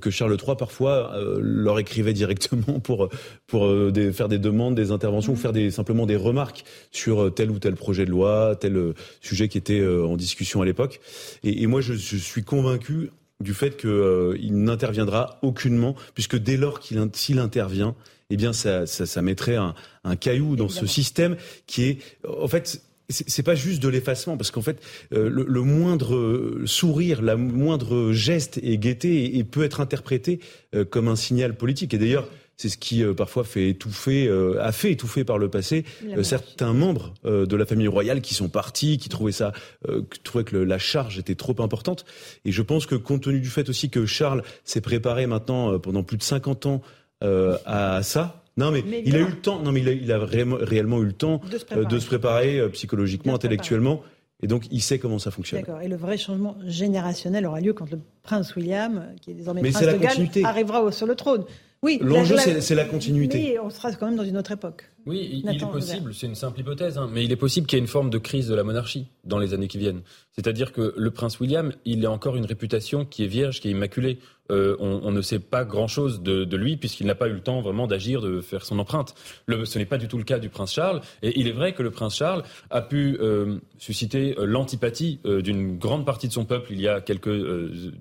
que Charles III parfois leur écrivait *laughs* directement pour pour des, faire des demandes, des interventions, ou faire des, simplement des remarques sur tel ou tel projet de loi, tel sujet qui était en discussion à l'époque. Et, et moi, je, je, suis convaincu du fait qu'il euh, n'interviendra aucunement, puisque dès lors qu'il s'il intervient, eh bien, ça, ça, ça mettrait un, un, caillou dans ce système qui est, en fait, c'est pas juste de l'effacement parce qu'en fait euh, le, le, moindre sourire, la moindre geste et gaieté et, peut être interprété euh, comme un signal politique. Et d'ailleurs, c'est ce qui euh, parfois fait étouffer, a fait étouffer par le passé certains membres de la famille royale qui sont partis, qui trouvaient ça, qui trouvaient que la charge était trop importante. Et je pense que compte tenu du fait aussi que Charles s'est préparé maintenant pendant plus de 50 ans à ça, non, mais, il a eu le temps. Non, mais il a, il a réellement eu le temps de se préparer, psychologiquement, intellectuellement. Et donc, il sait comment ça fonctionne. D'accord. Et le vrai changement générationnel aura lieu quand le prince William, qui est désormais prince de Galles, arrivera sur le trône. Oui, l'enjeu, c'est la continuité. Oui, on sera quand même dans une autre époque. Oui, il, est possible, c'est une simple hypothèse, hein, mais il est possible qu'il y ait une forme de crise de la monarchie dans les années qui viennent. C'est-à-dire que le prince William, il a encore une réputation qui est vierge, qui est immaculée. Euh, on, ne sait pas grand-chose de, lui puisqu'il n'a pas eu le temps vraiment d'agir, de faire son empreinte. ce n'est pas du tout le cas du prince Charles. Et il est vrai que le prince Charles a pu euh, susciter euh, l'antipathie d'une grande partie de son peuple il y a quelques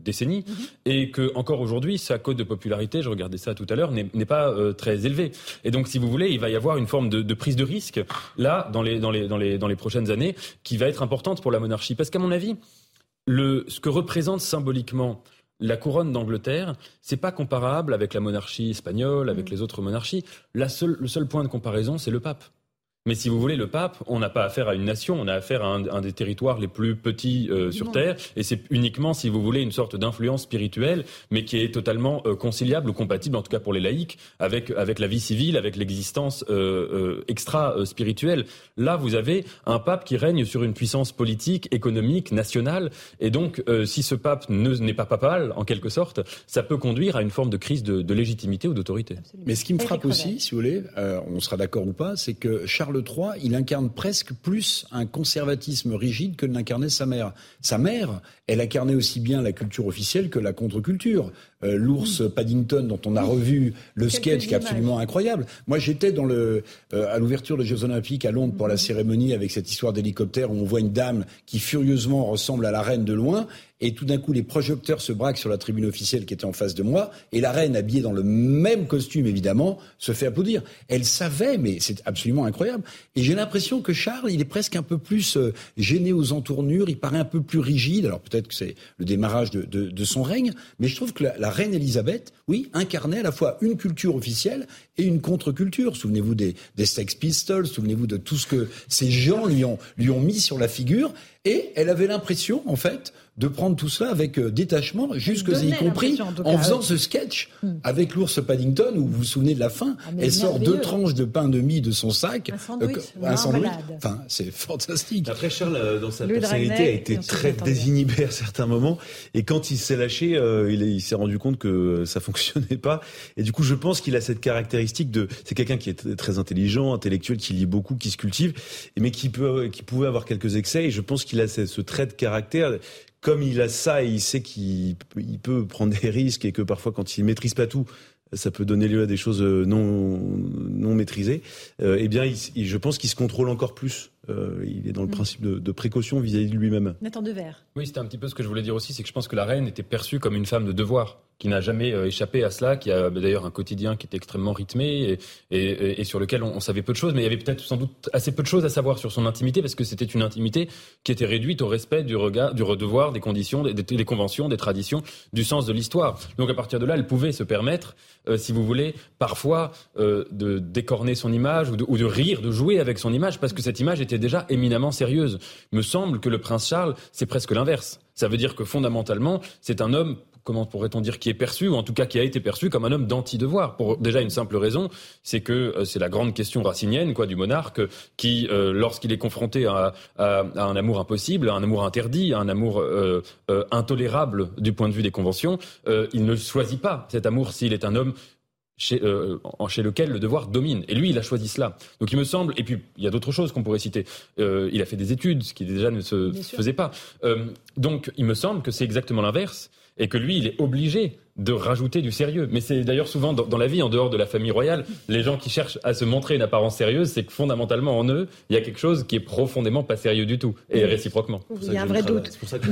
décennies, mhm. et que encore aujourd'hui, sa cote de popularité, je regardais ça tout à l'heure, n'est pas très élevée. Et donc, si vous voulez, il va y avoir une forme de, prise de risque là dans les, dans, les, dans, les, dans les prochaines années qui va être importante pour la monarchie. Parce qu'à mon avis, le, ce que représente symboliquement la couronne d'Angleterre, c'est pas comparable avec la monarchie espagnole, avec mm. les autres monarchies. le seul point de comparaison, c'est le pape. Mais si vous voulez, le pape, on n'a pas affaire à une nation, on a affaire à un, des territoires les plus petits euh, sur Terre, et c'est uniquement, si vous voulez, une sorte d'influence spirituelle, mais qui est totalement euh, conciliable ou compatible, en tout cas pour les laïcs, avec avec la vie civile, avec l'existence euh, extra spirituelle. Là, vous avez un pape qui règne sur une puissance politique, économique, nationale, et donc si ce pape n'est pas papal, en quelque sorte, ça peut conduire à une forme de crise de, de légitimité ou d'autorité. Mais ce qui me frappe aussi, si vous voulez, on sera d'accord ou pas, c'est que Charles Charles III, il incarne presque plus un conservatisme rigide que l'incarnait sa mère. Sa mère, elle incarnait aussi bien la culture officielle que la contre-culture. Euh, l'ours Paddington, dont on a revu le sketch, qui est absolument incroyable. Moi, j'étais dans le euh, à l'ouverture des Jeux Olympiques à Londres pour la cérémonie avec cette histoire d'hélicoptère où on voit une dame qui furieusement ressemble à la reine de loin et tout d'un coup les projecteurs se braquent sur la tribune officielle qui était en face de moi, et la reine, habillée dans le même costume évidemment, se fait applaudir. Elle savait, mais c'est absolument incroyable. Et j'ai l'impression que Charles, il est presque un peu plus euh, gêné aux entournures, il paraît un peu plus rigide, alors peut-être que c'est le démarrage de, de, de, son règne, mais je trouve que la, reine Elisabeth, oui, incarnait à la fois une culture officielle et une contre-culture. Souvenez-vous des, Sex Pistols, souvenez-vous de tout ce que ces gens lui lui ont mis sur la figure, et elle avait l'impression, en fait, de prendre tout ça avec euh, détachement, jusque y compris en, faisant ce sketch hmm. avec l'ours Paddington, où vous vous souvenez de la fin, ah, elle sort deux tranches de pain de mie de son sac, un sandwich, euh, enfin c'est *laughs* fantastique. Après Charles, euh, dans sa personnalité, a été très désinhibé à certains moments, et quand il s'est lâché, il, il s'est rendu compte que ça *laughs* fonctionnait pas, et du coup je pense qu'il a cette caractéristique de, c'est quelqu'un qui est très intelligent, intellectuel, qui lit beaucoup, qui se cultive, mais qui peut, qui pouvait avoir quelques excès, et je pense qu'il a ce, ce trait de caractère comme il a ça et il sait qu'il peut prendre des risques et que parfois quand il maîtrise pas tout, ça peut donner lieu à des choses euh, non non maîtrisées. Euh, eh bien, je pense qu'il se contrôle encore plus. Euh, il est dans le mm. principe de, précaution vis-à-vis de lui-même. Nathan Devers. Oui, c'était un petit peu ce que je voulais dire aussi, c'est que je pense que la reine était perçue comme une femme de devoir qui n'a jamais euh, échappé à cela, qui a bah, d'ailleurs un quotidien qui était extrêmement rythmé et, et, et sur lequel on, savait peu de choses, mais il y avait peut-être sans doute assez peu de choses à savoir sur son intimité parce que c'était une intimité qui était réduite au respect du regard, du redevoir, des conditions, des, des conventions, des traditions, du sens de l'histoire. Donc à partir de là, elle pouvait se permettre, euh, si vous voulez, parfois euh, de décorner son image ou de, ou de rire, de jouer avec son image parce que cette image était déjà éminemment sérieuse. Me semble que le prince Charles, c'est presque l'inverse. Ça veut dire que fondamentalement, c'est un homme comment pourrait-on dire, qui est perçu, ou en tout cas qui a été perçu comme un homme d'anti-devoir. Pour déjà une simple raison, c'est que euh, c'est la grande question racinienne quoi, du monarque, qui, euh, lorsqu'il est confronté à, un amour impossible, à un amour interdit, à un amour euh, intolérable du point de vue des conventions, il ne choisit pas cet amour s'il est un homme chez, chez, lequel le devoir domine. Et lui, il a choisi cela. Donc il me semble, et puis il y a d'autres choses qu'on pourrait citer. il a fait des études, ce qui déjà ne se faisait pas. donc il me semble que c'est exactement l'inverse et que lui, il est obligé de rajouter du sérieux. Mais c'est d'ailleurs souvent dans, la vie, en dehors de la famille royale, les gens qui cherchent à se montrer une apparence sérieuse, c'est que fondamentalement en eux, il y a quelque chose qui est profondément pas sérieux du tout, et réciproquement. Il y a un vrai doute. Pour ça que je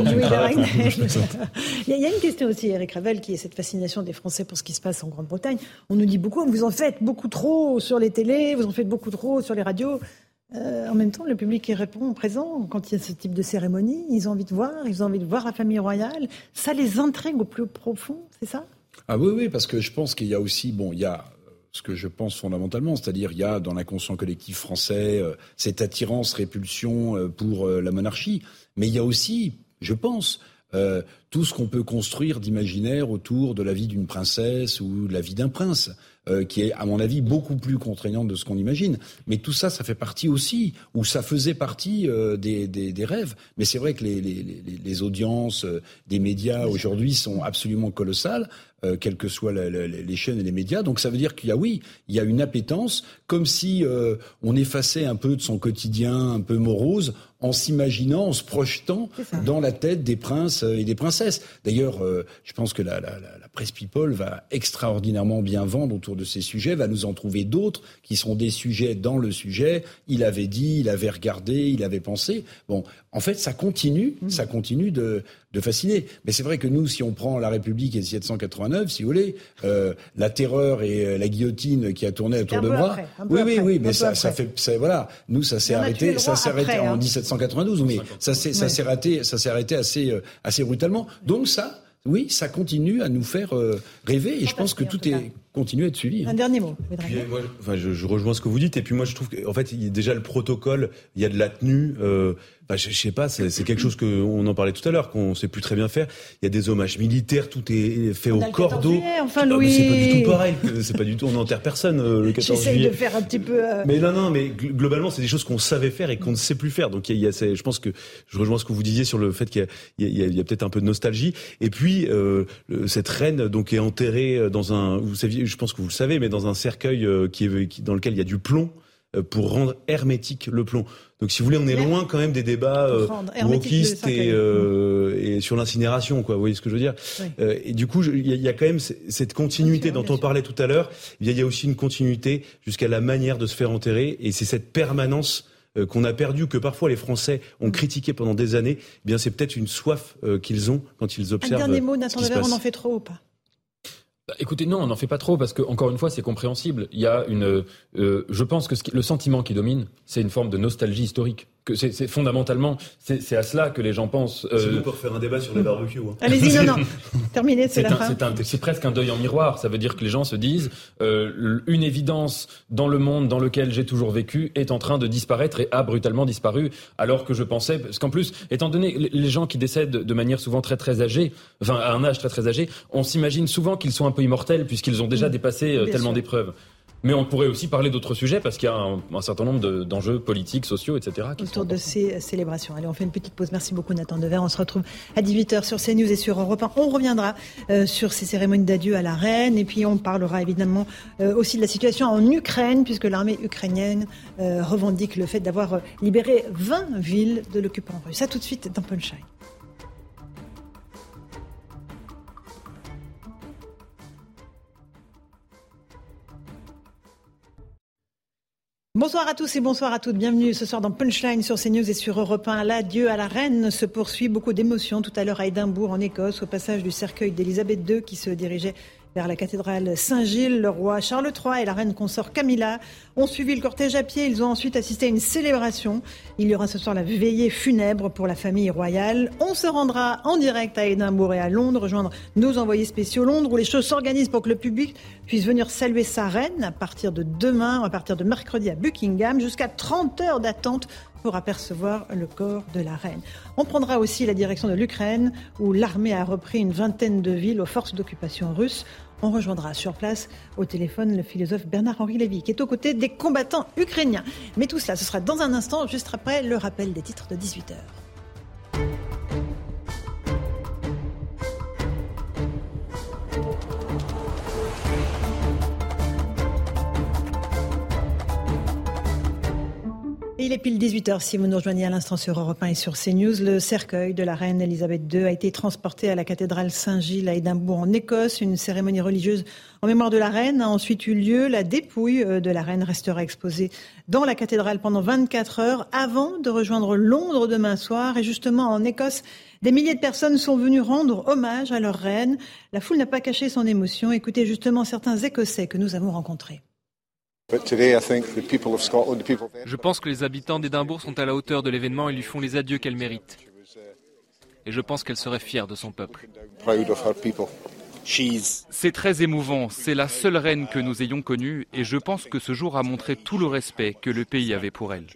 il y a une question aussi, Eric Ravel, qui est cette fascination des Français pour ce qui se passe en Grande-Bretagne. On nous dit beaucoup, vous en faites beaucoup trop sur les télés, vous en faites beaucoup trop sur les radios. Euh, en même temps, le public répond présent quand il y a ce type de cérémonie. Ils ont envie de voir, ils ont envie de voir la famille royale. Ça les intrigue au plus profond, c'est ça? Ah oui, oui, parce que je pense qu'il y a aussi, bon, il y a ce que je pense fondamentalement, c'est-à-dire il y a dans l'inconscient collectif français euh, cette attirance, répulsion euh, pour la monarchie, mais il y a aussi, je pense, tout ce qu'on peut construire d'imaginaire autour de la vie d'une princesse ou de la vie d'un prince. euh, qui est, à mon avis, beaucoup plus contraignante de ce qu'on imagine. Mais tout ça, ça fait partie aussi, ou ça faisait partie euh, des, des, des, rêves. Mais c'est vrai que les, les, les audiences des médias aujourd'hui sont absolument colossales. Euh, quelles que soient les chaînes et les médias. Donc ça veut dire qu'il y a, oui, il y a une appétence, comme si euh, on effaçait un peu de son quotidien un peu morose en s'imaginant, en se projetant dans la tête des princes euh, et des princesses. D'ailleurs, euh, je pense que la, la, la, presse People va extraordinairement bien vendre autour de ces sujets, va nous en trouver d'autres qui sont des sujets dans le sujet. Il avait dit, il avait regardé, il avait pensé. Bon, en fait, ça continue, mmh. ça continue de, de fasciner. Mais c'est vrai que nous, si on prend La République et 1789, si vous voulez, euh, la terreur et la guillotine qui a tourné autour de moi. oui, oui, oui, mais ça, ça fait, ça, voilà, nous, ça s'est arrêté, ça s'est arrêté en 17 hein. 1992, mais ça s'est ça s'est arrêté, ça s'est arrêté assez euh, assez brutalement. Donc ça, oui, ça continue à nous faire euh, rêver et je pense que tout est continue à être suivi. Hein. Un dernier mot. moi, enfin, je, je, rejoins ce que vous dites et puis moi je trouve qu'en fait il y a déjà le protocole, il y a de la tenue. Euh, bah, je, je, sais pas, c'est quelque chose que on en parlait tout à l'heure, qu'on sait plus très bien faire. Il y a des hommages militaires, tout est fait au cordeau. Enfin, Louis. C'est pas du tout pareil. C'est pas du tout, on n'enterre personne euh, le 14 juillet. J'essaye de faire un petit peu. Euh... Mais non, non, mais globalement, c'est des choses qu'on savait faire et qu'on ne sait plus faire. Donc il y a, il y a je pense que je rejoins ce que vous disiez sur le fait qu'il y a, il y a, a peut-être un peu de nostalgie. Et puis euh, cette reine donc est enterrée dans un, vous saviez, je pense que vous le savez, mais dans un cercueil euh, qui est, qui, dans lequel il y a du plomb euh, pour rendre hermétique le plomb. Donc, si vous voulez, on est loin quand même des débats euh, wokistes et, euh, et, sur l'incinération, quoi. Vous voyez ce que je veux dire? Euh, Et du coup, il y, y, a quand même cette continuité dont on parlait tout à l'heure. Il y a aussi une continuité jusqu'à la manière de se faire enterrer, et c'est cette permanence qu'on a perdue, que parfois les Français ont critiqué pendant des années. Eh bien, c'est peut-être une soif qu'ils ont quand ils observent. Un dernier mot, Nathan on en fait trop ou pas? Bah, écoutez, non, on n'en fait pas trop parce que encore une fois, c'est compréhensible. Il y a une, euh, je pense que ce le sentiment qui domine, c'est une forme de nostalgie historique c'est fondamentalement, c'est à cela que les gens pensent. Euh... C'est pour faire un débat sur les barbecues. Hein. Allez-y, non, non. *laughs* Terminé, c'est la fin. C'est presque un deuil en miroir. Ça veut dire que les gens se disent euh, une évidence dans le monde dans lequel j'ai toujours vécu est en train de disparaître et a brutalement disparu. Alors que je pensais, parce qu'en plus, étant donné les gens qui décèdent de manière souvent très très âgée, enfin à un âge très très âgé, on s'imagine souvent qu'ils sont un peu immortels puisqu'ils ont déjà mm. dépassé euh, tellement d'épreuves. Mais on pourrait aussi parler d'autres sujets parce qu'il y a un, certain nombre d'enjeux politiques, sociaux, etc. Autour de ces célébrations. Allez, on fait une petite pause. Merci beaucoup Nathan Dever. On se retrouve à 18h sur CNews et sur Europe 1. On reviendra euh, sur ces cérémonies d'adieu à la reine et puis on parlera évidemment euh, aussi de la situation en Ukraine puisque l'armée ukrainienne euh, revendique le fait d'avoir libéré 20 villes de l'occupant russe. Ça tout de suite dans Punchline. Bonsoir à tous et bonsoir à toutes. Bienvenue ce soir dans Punchline sur CNews et sur Europe 1. L'adieu à la reine se poursuit. Beaucoup d'émotions tout à l'heure à Édimbourg, en Écosse, au passage du cercueil d'Élisabeth II qui se dirigeait vers la cathédrale Saint-Gilles. Le roi Charles III et la reine consort Camilla ont suivi le cortège à pied. Ils ont ensuite assisté à une célébration. Il y aura ce soir la veillée funèbre pour la famille royale. On se rendra en direct à Édimbourg et à Londres, rejoindre nos envoyés spéciaux Londres, où les choses s'organisent pour que le public puisse venir saluer sa reine à partir de demain, à partir de mercredi à Buckingham, jusqu'à 30 heures d'attente pour apercevoir le corps de la reine. On prendra aussi la direction de l'Ukraine, où l'armée a repris une vingtaine de villes aux forces d'occupation russes. On rejoindra sur place au téléphone le philosophe Bernard-Henri Lévy, qui est aux côtés des combattants ukrainiens. Mais tout cela, ce sera dans un instant, juste après le rappel des titres de 18h. Il est pile 18h si vous nous rejoignez à l'instant sur Europe 1 et sur CNews. Le cercueil de la reine Elisabeth II a été transporté à la cathédrale Saint-Gilles à Édimbourg en Écosse. Une cérémonie religieuse en mémoire de la reine a ensuite eu lieu. La dépouille euh, de la reine restera exposée dans la cathédrale pendant 24 heures avant de rejoindre Londres demain soir. Et justement en Écosse, des milliers de personnes sont venues rendre hommage à leur reine. La foule n'a pas caché son émotion. Écoutez justement certains Écossais que nous avons rencontrés. Je pense que les habitants d'Édimbourg sont à la hauteur de l'événement et lui font les adieux qu'elle mérite. Et je pense qu'elle serait fière de son peuple. C'est très émouvant, c'est la seule reine que nous ayons connue et je pense que ce jour a montré tout le respect que le pays avait pour elle.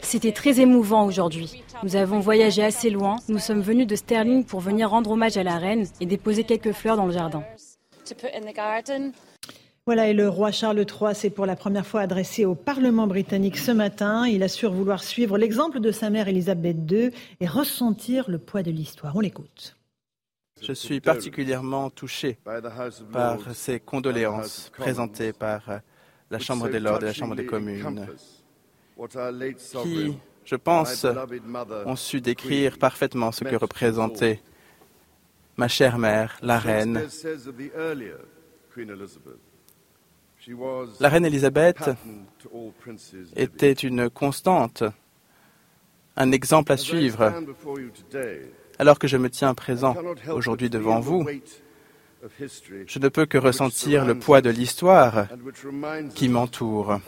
C'était très émouvant aujourd'hui. Nous avons voyagé assez loin. Nous sommes venus de Sterling pour venir rendre hommage à la reine et déposer quelques fleurs dans le jardin. Voilà, et le roi Charles III s'est pour la première fois adressé au Parlement britannique ce matin. Il assure vouloir suivre l'exemple de sa mère Elisabeth II et ressentir le poids de l'histoire. On l'écoute. Je suis particulièrement touché par ces condoléances présentées par la Chambre des Lords et la Chambre des communes, qui, je pense, ont su décrire parfaitement ce que représentait ma chère mère, la reine. La reine Élisabeth était une constante, un exemple à suivre. Alors que je me tiens présent aujourd'hui devant vous, je ne peux que ressentir le poids de l'histoire qui m'entoure.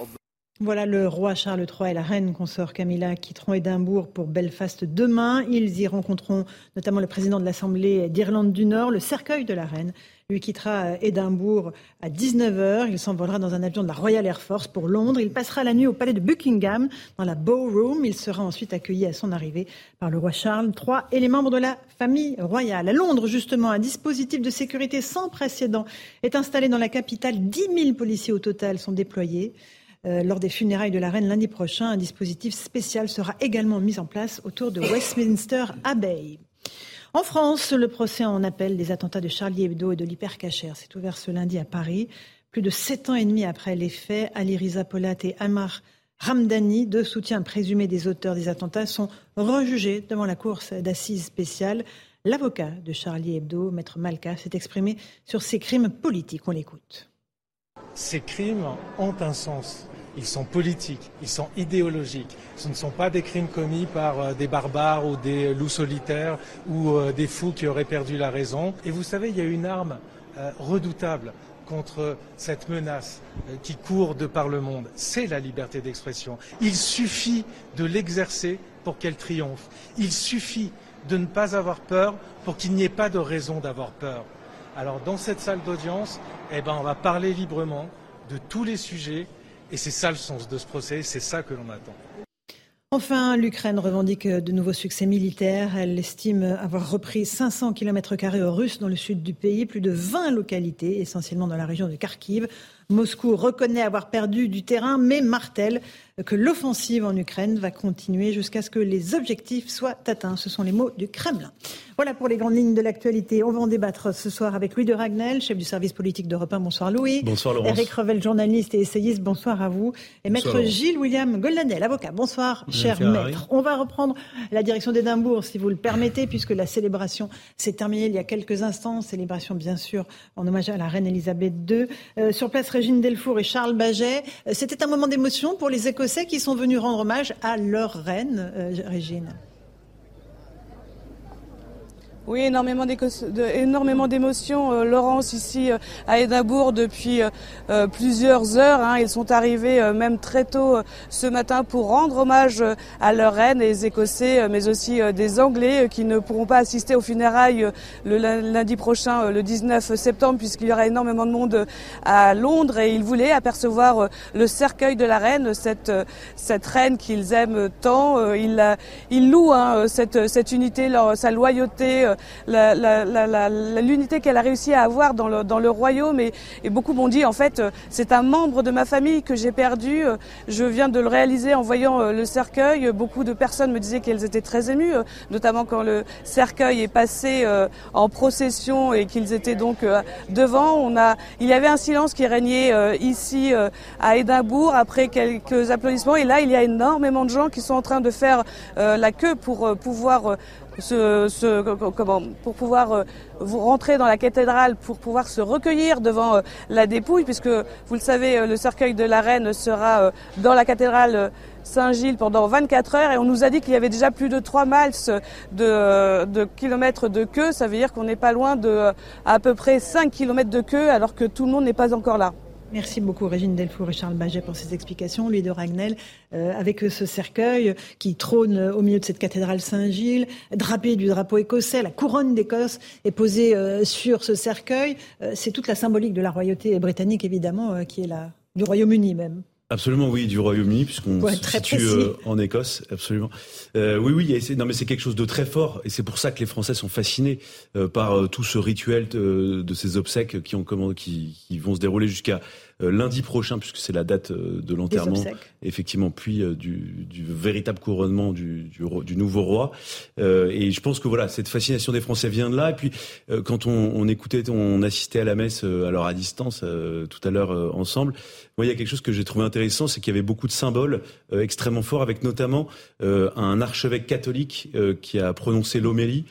Voilà, le roi Charles III et la reine consort Camilla quitteront Édimbourg pour Belfast demain. Ils y rencontreront notamment le président de l'Assemblée d'Irlande du Nord, le cercueil de la reine. Lui quittera Édimbourg à 19h. Il s'envolera dans un avion de la Royal Air Force pour Londres. Il passera la nuit au palais de Buckingham, dans la Ballroom. Il sera ensuite accueilli à son arrivée par le roi Charles III et les membres de la famille royale. À Londres, justement, un dispositif de sécurité sans précédent est installé dans la capitale. 10 000 policiers au total sont déployés. Euh, lors des funérailles de la reine lundi prochain, un dispositif spécial sera également mis en place autour de Westminster Abbey. En France, le procès en appel des attentats de Charlie Hebdo et de l'hypercacher s'est ouvert ce lundi à Paris. Plus de sept ans et demi après les faits, Ali Riza Polat et Amar Ramdani, deux soutiens présumés des auteurs des attentats, sont rejugés devant la cour d'assises spéciale. L'avocat de Charlie Hebdo, Maître Malka, s'est exprimé sur ces crimes politiques. On l'écoute. Ces crimes ont un sens ils sont politiques, ils sont idéologiques. Ce ne sont pas des crimes commis par euh, des barbares ou des loups solitaires ou euh, des fous qui auraient perdu la raison. Et vous savez, il y a une arme euh, redoutable contre cette menace qui court de par le monde, c'est la liberté d'expression. Il suffit de l'exercer pour qu'elle triomphe. Il suffit de ne pas avoir peur pour qu'il n'y ait pas de raison d'avoir peur. Alors dans cette salle d'audience, eh ben, on va parler librement de tous les sujets et c'est ça le sens de ce procès, c'est ça que l'on attend. Enfin, l'Ukraine revendique de nouveaux succès militaires. Elle estime avoir repris 500 km aux Russes dans le sud du pays, plus de 20 localités, essentiellement dans la région de Kharkiv. Moscou reconnaît avoir perdu du terrain, mais martèle que l'offensive en Ukraine va continuer jusqu'à ce que les objectifs soient atteints. Ce sont les mots du Kremlin. Voilà pour les grandes lignes de l'actualité. On va en débattre ce soir avec Louis de Ragnel, chef du service politique d'Europe 1. Bonsoir Louis. Bonsoir Laurence. Eric Revel, journaliste et essayiste. Bonsoir à vous. Et maître Gilles William Goldanel, avocat. Bonsoir, cher maître. On va reprendre la direction d'Édimbourg, si vous le permettez, puisque la célébration s'est terminée il y a quelques instants. Célébration, bien sûr, en hommage à la reine Elisabeth II. Euh, sur place, Régine Delfour et Charles Baget. Euh, c'était un moment d'émotion pour les Écossais qui sont venus rendre hommage à leur reine, euh, Régine. Oui, énormément d'émotions, euh, Laurence, ici euh, à Édimbourg depuis euh, plusieurs heures. Hein. Ils sont arrivés même très tôt ce matin pour rendre hommage à leur reine, les Écossais, mais aussi des Anglais qui ne pourront pas assister aux funérailles le lundi prochain, le 19 septembre, puisqu'il y aura énormément de monde à Londres et ils voulaient apercevoir le cercueil de la reine, cette, cette reine qu'ils aiment tant. Ils, ils louent hein, cette, cette unité, leur, sa loyauté l'unité qu'elle a réussi à avoir dans le, royaume. Et, beaucoup m'ont dit, en fait, euh, c'est un membre de ma famille que j'ai perdu. Euh, je viens de le réaliser en voyant euh, le cercueil. Beaucoup de personnes me disaient qu'elles étaient très émues, notamment quand le cercueil est passé en procession et qu'ils étaient donc devant. On a, il y avait un silence qui régnait ici à Édimbourg après quelques applaudissements. Et là, il y a énormément de gens qui sont en train de faire la queue pour pouvoir comment, pour pouvoir euh, vous rentrer dans la cathédrale, pour pouvoir se recueillir devant euh, la dépouille, puisque vous le savez, euh, le cercueil de la reine sera dans la cathédrale Saint-Gilles pendant 24 heures et on nous a dit qu'il y avait déjà plus de 3 miles de, de kilomètres de queue. Ça veut dire qu'on n'est pas loin de à peu près 5 kilomètres de queue alors que tout le monde n'est pas encore là. Merci beaucoup Régine Delfour et Charles Baget pour ces explications. Louis de Ragnel, euh, avec ce cercueil qui trône au milieu de cette cathédrale Saint-Gilles, drapé du drapeau écossais, la couronne d'Écosse est posée euh, sur ce cercueil. Euh, c'est toute la symbolique de la royauté britannique évidemment, qui est là, du Royaume-Uni même. Absolument, oui, du Royaume-Uni, puisqu'on se situe euh, en Écosse, absolument. Euh, oui, oui, non, mais c'est quelque chose de très fort, et c'est pour ça que les Français sont fascinés euh, par tout ce rituel de, ces obsèques qui, ont, qui, qui vont se dérouler jusqu'à euh, lundi prochain, puisque c'est la date euh, de l'enterrement, effectivement, puis euh, du, du, véritable couronnement du, du, du nouveau roi. et je pense que voilà, cette fascination des Français vient de là. Et puis, quand on, on, écoutait, on assistait à la messe, alors à distance, tout à l'heure ensemble, moi, il y a quelque chose que j'ai trouvé intéressant, c'est qu'il y avait beaucoup de symboles extrêmement forts, avec notamment un archevêque catholique qui a prononcé l'homélie.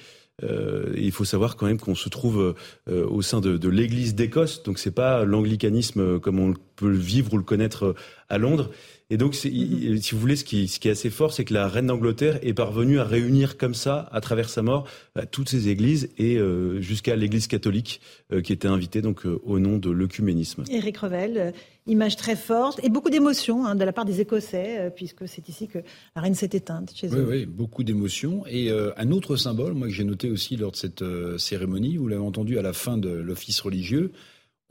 Euh, il faut savoir quand même qu'on se trouve euh, au sein de, de l'Église d'Écosse, donc c'est pas l'anglicanisme euh, comme on peut le vivre ou le connaître à Londres. Et donc, si vous voulez, ce qui, ce qui est assez fort, c'est que la reine d'Angleterre est parvenue à réunir comme ça, à travers sa mort, bah, toutes ces églises et jusqu'à l'Église catholique qui était invitée donc au nom de l'œcuménisme. Éric Revel, image très forte et beaucoup d'émotions hein, de la part des Écossais, euh, puisque c'est ici que la reine s'est éteinte chez eux. Oui, beaucoup d'émotions. Et euh, un autre symbole, moi que j'ai noté aussi lors de cette euh, cérémonie, vous l'avez entendu à la fin de l'office religieux,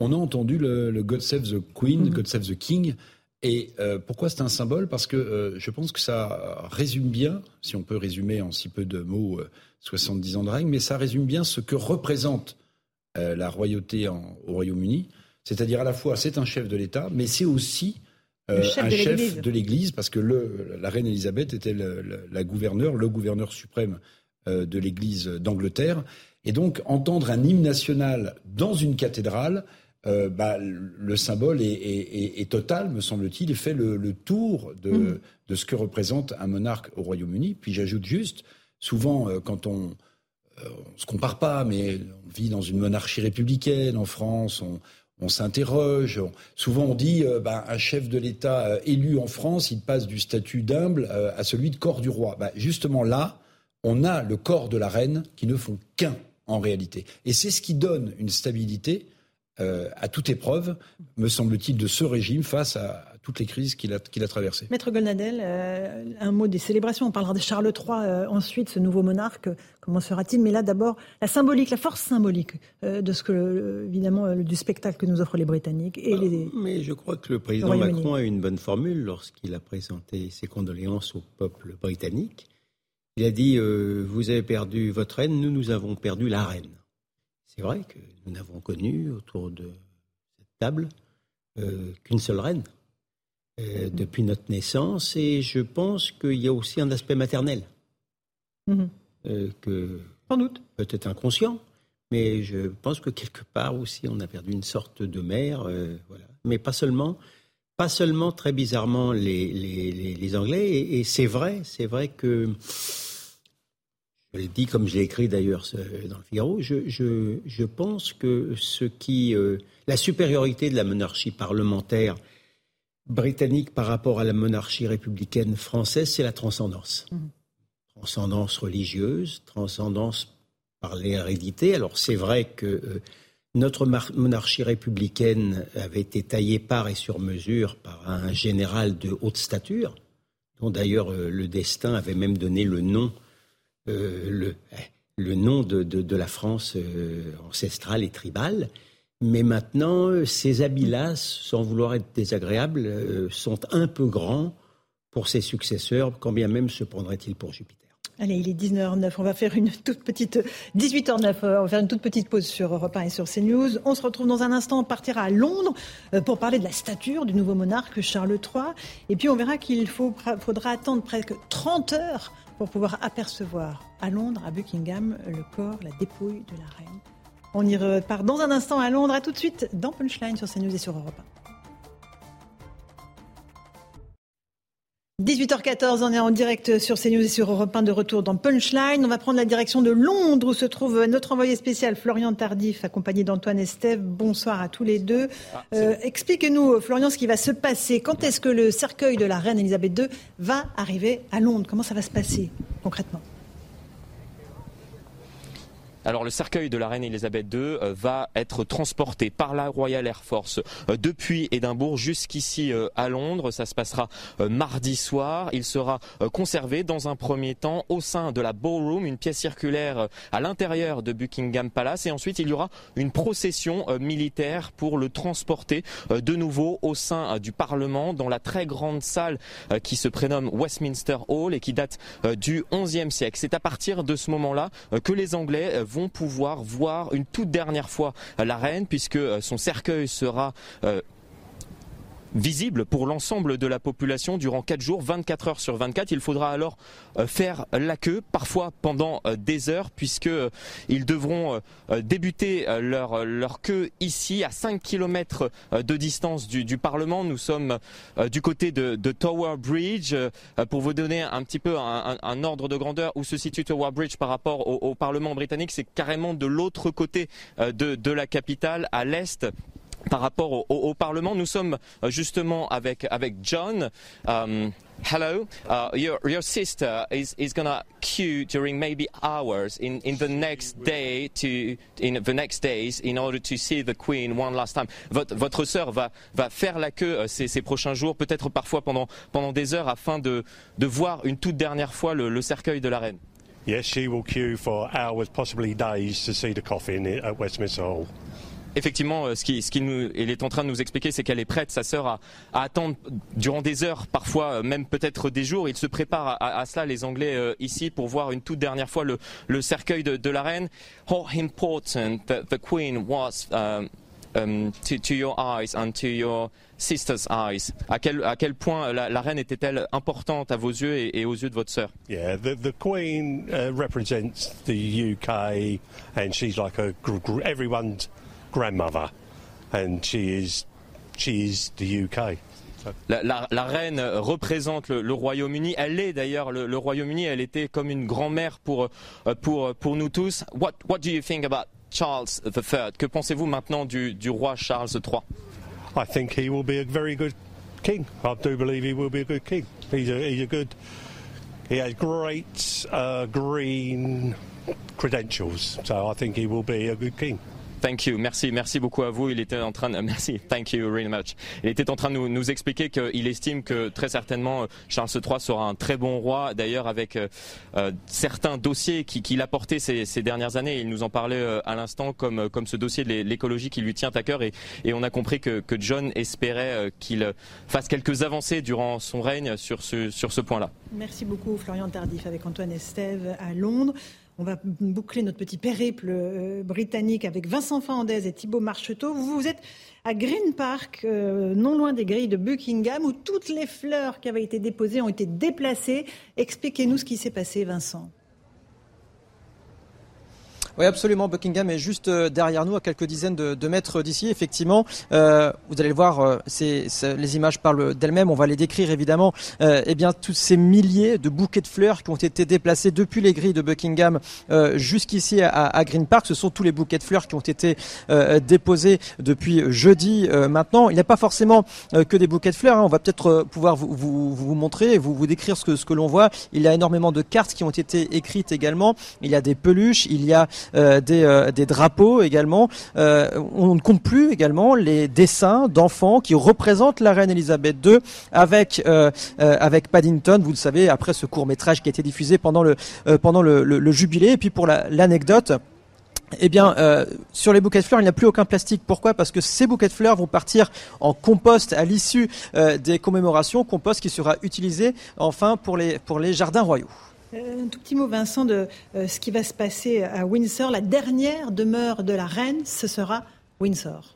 on a entendu le, God Save the Queen, mm-hmm. God Save the King. Et pourquoi c'est un symbole? Parce que je pense que ça résume bien, si on peut résumer en si peu de mots 70 ans de règne, mais ça résume bien ce que représente la royauté au Royaume-Uni. C'est-à-dire à la fois c'est un chef de l'État, mais c'est aussi euh, un chef de l'Église, parce que le, la reine Elisabeth était le, la gouverneure, le gouverneur suprême euh, de l'Église d'Angleterre. Et donc entendre un hymne national dans une cathédrale, euh, bah, le symbole est, est, est, total, me semble-t-il, et fait le, le tour de, mmh. de, ce que représente un monarque au Royaume-Uni. Puis j'ajoute juste, souvent quand on on se compare pas, mais on vit dans une monarchie républicaine en France, on, on s'interroge. Souvent, on dit euh, ben, un chef de l'État euh, élu en France, il passe du statut d'humble euh, à celui de corps du roi. Ben, justement, là, on a le corps de la reine qui ne font qu'un en réalité. Et c'est ce qui donne une stabilité à toute épreuve, me semble-t-il, de ce régime face à, toutes les crises qu'il a, qu'il a traversées. Maître Golnadel, euh, un mot des célébrations. On parlera de Charles III euh, ensuite, ce nouveau monarque. Comment sera-t-il Mais là, d'abord, la symbolique, la force symbolique euh, de ce que, évidemment, du spectacle que nous offrent les Britanniques et les. Mais je crois que le président Macron a une bonne formule lorsqu'il a présenté ses condoléances au peuple britannique. Il a dit Vous avez perdu votre reine, nous, nous avons perdu la reine. C'est vrai que nous n'avons connu autour de cette table qu'une seule reine. Euh, depuis notre naissance et je pense qu'il y a aussi un aspect maternel. Mhm. Euh, que Sans doute. Peut-être inconscient, mais je pense que quelque part aussi on a perdu une sorte de mère. Euh, voilà. Mais pas seulement. Pas seulement, très bizarrement, les, les, les, Anglais. Et, c'est vrai, c'est vrai que, je le dis comme j'ai écrit d'ailleurs dans le Figaro, je, je, je, pense que ce qui, la supériorité de la monarchie parlementaire britannique par rapport à la monarchie républicaine française, c'est la transcendance. Mhm. Transcendance religieuse, transcendance par l'hérédité. Alors c'est vrai que euh, notre monarchie républicaine avait été taillée par et sur mesure par un général de haute stature, dont d'ailleurs euh, le destin avait même donné le nom, euh, le, eh, le, nom de, de la France ancestrale et tribale. Mais maintenant, euh, ces habits-là, sans vouloir être désagréables, euh, sont un peu grands pour ses successeurs, quand bien même se prendrait-il pour Jupiter. Allez, il est 19h09. On va faire une toute petite 18h09. On va faire une toute petite pause sur Europe 1 et sur CNews. On se retrouve dans un instant. On partira à Londres euh, pour parler de la stature du nouveau monarque Charles III. Et puis on verra qu'il faudra attendre presque 30 heures pour pouvoir apercevoir à Londres, à Buckingham, le corps, la dépouille de la reine. On y repart dans un instant à Londres. À tout de suite dans Punchline sur CNews et sur Europe 18h14, on est en direct sur CNews et sur Europe 1 de retour dans Punchline. On va prendre la direction de Londres où se trouve notre envoyé spécial Florian Tardif, accompagné d'Antoine Estève. Bonsoir à tous les deux. Ah, euh, expliquez-nous, Florian, ce qui va se passer. Quand est-ce que le cercueil de la reine Elisabeth II va arriver à Londres? Comment ça va se passer concrètement? Alors le cercueil de la reine Elisabeth II euh, va être transporté par la Royal Air Force euh, depuis Édimbourg jusqu'ici euh, à Londres. Ça se passera mardi soir. Il sera conservé dans un premier temps au sein de la Ballroom, une pièce circulaire à l'intérieur de Buckingham Palace. Et ensuite, il y aura une procession militaire pour le transporter de nouveau au sein du Parlement dans la très grande salle qui se prénomme Westminster Hall et qui date du XIe siècle. C'est à partir de ce moment-là que les Anglais vont pouvoir voir une toute dernière fois la reine puisque euh, son cercueil sera euh, visible pour l'ensemble de la population durant 4 jours, 24 heures sur 24. Il faudra alors euh, faire la queue, parfois pendant euh, des heures, puisque euh, ils devront débuter leur, leur queue ici, à 5 km de distance du, du Parlement. Nous sommes du côté de, de, Tower Bridge. Pour vous donner un petit peu un, un, ordre de grandeur où se situe Tower Bridge par rapport au, au Parlement britannique, c'est carrément de l'autre côté de, de la capitale, à l'est par rapport au, au, au, Parlement. Nous sommes euh, justement avec, avec John. Um, hello, uh, your, your sister is, is going to queue during maybe hours in, in the next day to in the next days in order to see the Queen one last time. Votre, votre sœur va, va faire la queue euh, ces, ces prochains jours, peut-être parfois pendant, pendant des heures, afin de, de voir une toute dernière fois le, le cercueil de la reine. Yes, she will queue for hours, possibly days, to see the coffin at Westminster Hall effectivement, euh, ce qu'il est en train de nous expliquer, c'est qu'elle est prête, sa sœur, à, attendre durant des heures, parfois euh, même peut-être des jours. Il se prépare à, cela, les Anglais euh, ici, pour voir une toute dernière fois le, cercueil de, la reine. How important the Queen was um, um, to, your eyes and to your sister's eyes. À quel, point la, reine était-elle importante à vos yeux et, aux yeux de votre sœur? Yeah, the, the Queen uh, represents the UK, and she's like a everyone's grandmother, and she is, she is the UK. La, la, la, reine représente le, le Royaume-Uni. Elle est d'ailleurs le, le Royaume-Uni. Elle était comme une grand-mère pour, pour, pour nous tous. What, what do you think about Charles III? Que pensez-vous maintenant du, du roi Charles III? I think he will be a very good king. I do believe he will be a good king. He's a, he's a good. He has great uh, green credentials, so I think he will be a good king. Thank you. Merci, merci beaucoup à vous. Il était en train de, *laughs* merci. Thank you very much. Il était en train de nous, expliquer qu'il estime que très certainement euh, Charles III sera un très bon roi. D'ailleurs, avec euh, euh certains dossiers qu'il qui a portés ces, dernières années, il nous en parlait à l'instant, comme, comme ce dossier de l'écologie qui lui tient à cœur. Et, et on a compris que, que John espérait qu'il fasse quelques avancées durant son règne sur ce, sur ce point-là. Merci beaucoup, Florian Tardif, avec Antoine Estève à Londres. On va boucler notre petit périple euh, britannique avec Vincent Fernandez et Thibault Marcheteau. Vous, vous êtes à Green Park, euh, non loin des grilles de Buckingham, où toutes les fleurs qui avaient été déposées ont été déplacées. Expliquez-nous ce qui s'est passé, Vincent. Oui, absolument. Buckingham est juste euh, derrière nous, à quelques dizaines de, de mètres d'ici. Effectivement, euh, vous allez le voir, euh, c'est, les images parlent d'elles-mêmes. On va les décrire évidemment. Euh, eh bien, tous ces milliers de bouquets de fleurs qui ont été déplacés depuis les grilles de Buckingham euh, jusqu'ici à, à, Green Park. Ce sont tous les bouquets de fleurs qui ont été euh, déposés depuis jeudi maintenant. Il n'y a pas forcément que des bouquets de fleurs. Hein. On va peut-être pouvoir vous, vous, vous montrer, vous, vous décrire ce que, ce que l'on voit. Il y a énormément de cartes qui ont été écrites également. Il y a des peluches. Il y a euh, des, euh, des, drapeaux également. Euh, on ne compte plus également les dessins d'enfants qui représentent la reine Elisabeth II avec avec Paddington. Vous le savez après ce court métrage qui a été diffusé pendant le pendant le, jubilé. Et puis pour l'anecdote. eh bien, sur les bouquets de fleurs, il n'y a plus aucun plastique. Pourquoi? Parce que ces bouquets de fleurs vont partir en compost à l'issue des commémorations, compost qui sera utilisé enfin pour les, pour les jardins royaux. Euh, un tout petit mot, Vincent, de euh, ce qui va se passer à Windsor. La dernière demeure de la reine, ce sera Windsor.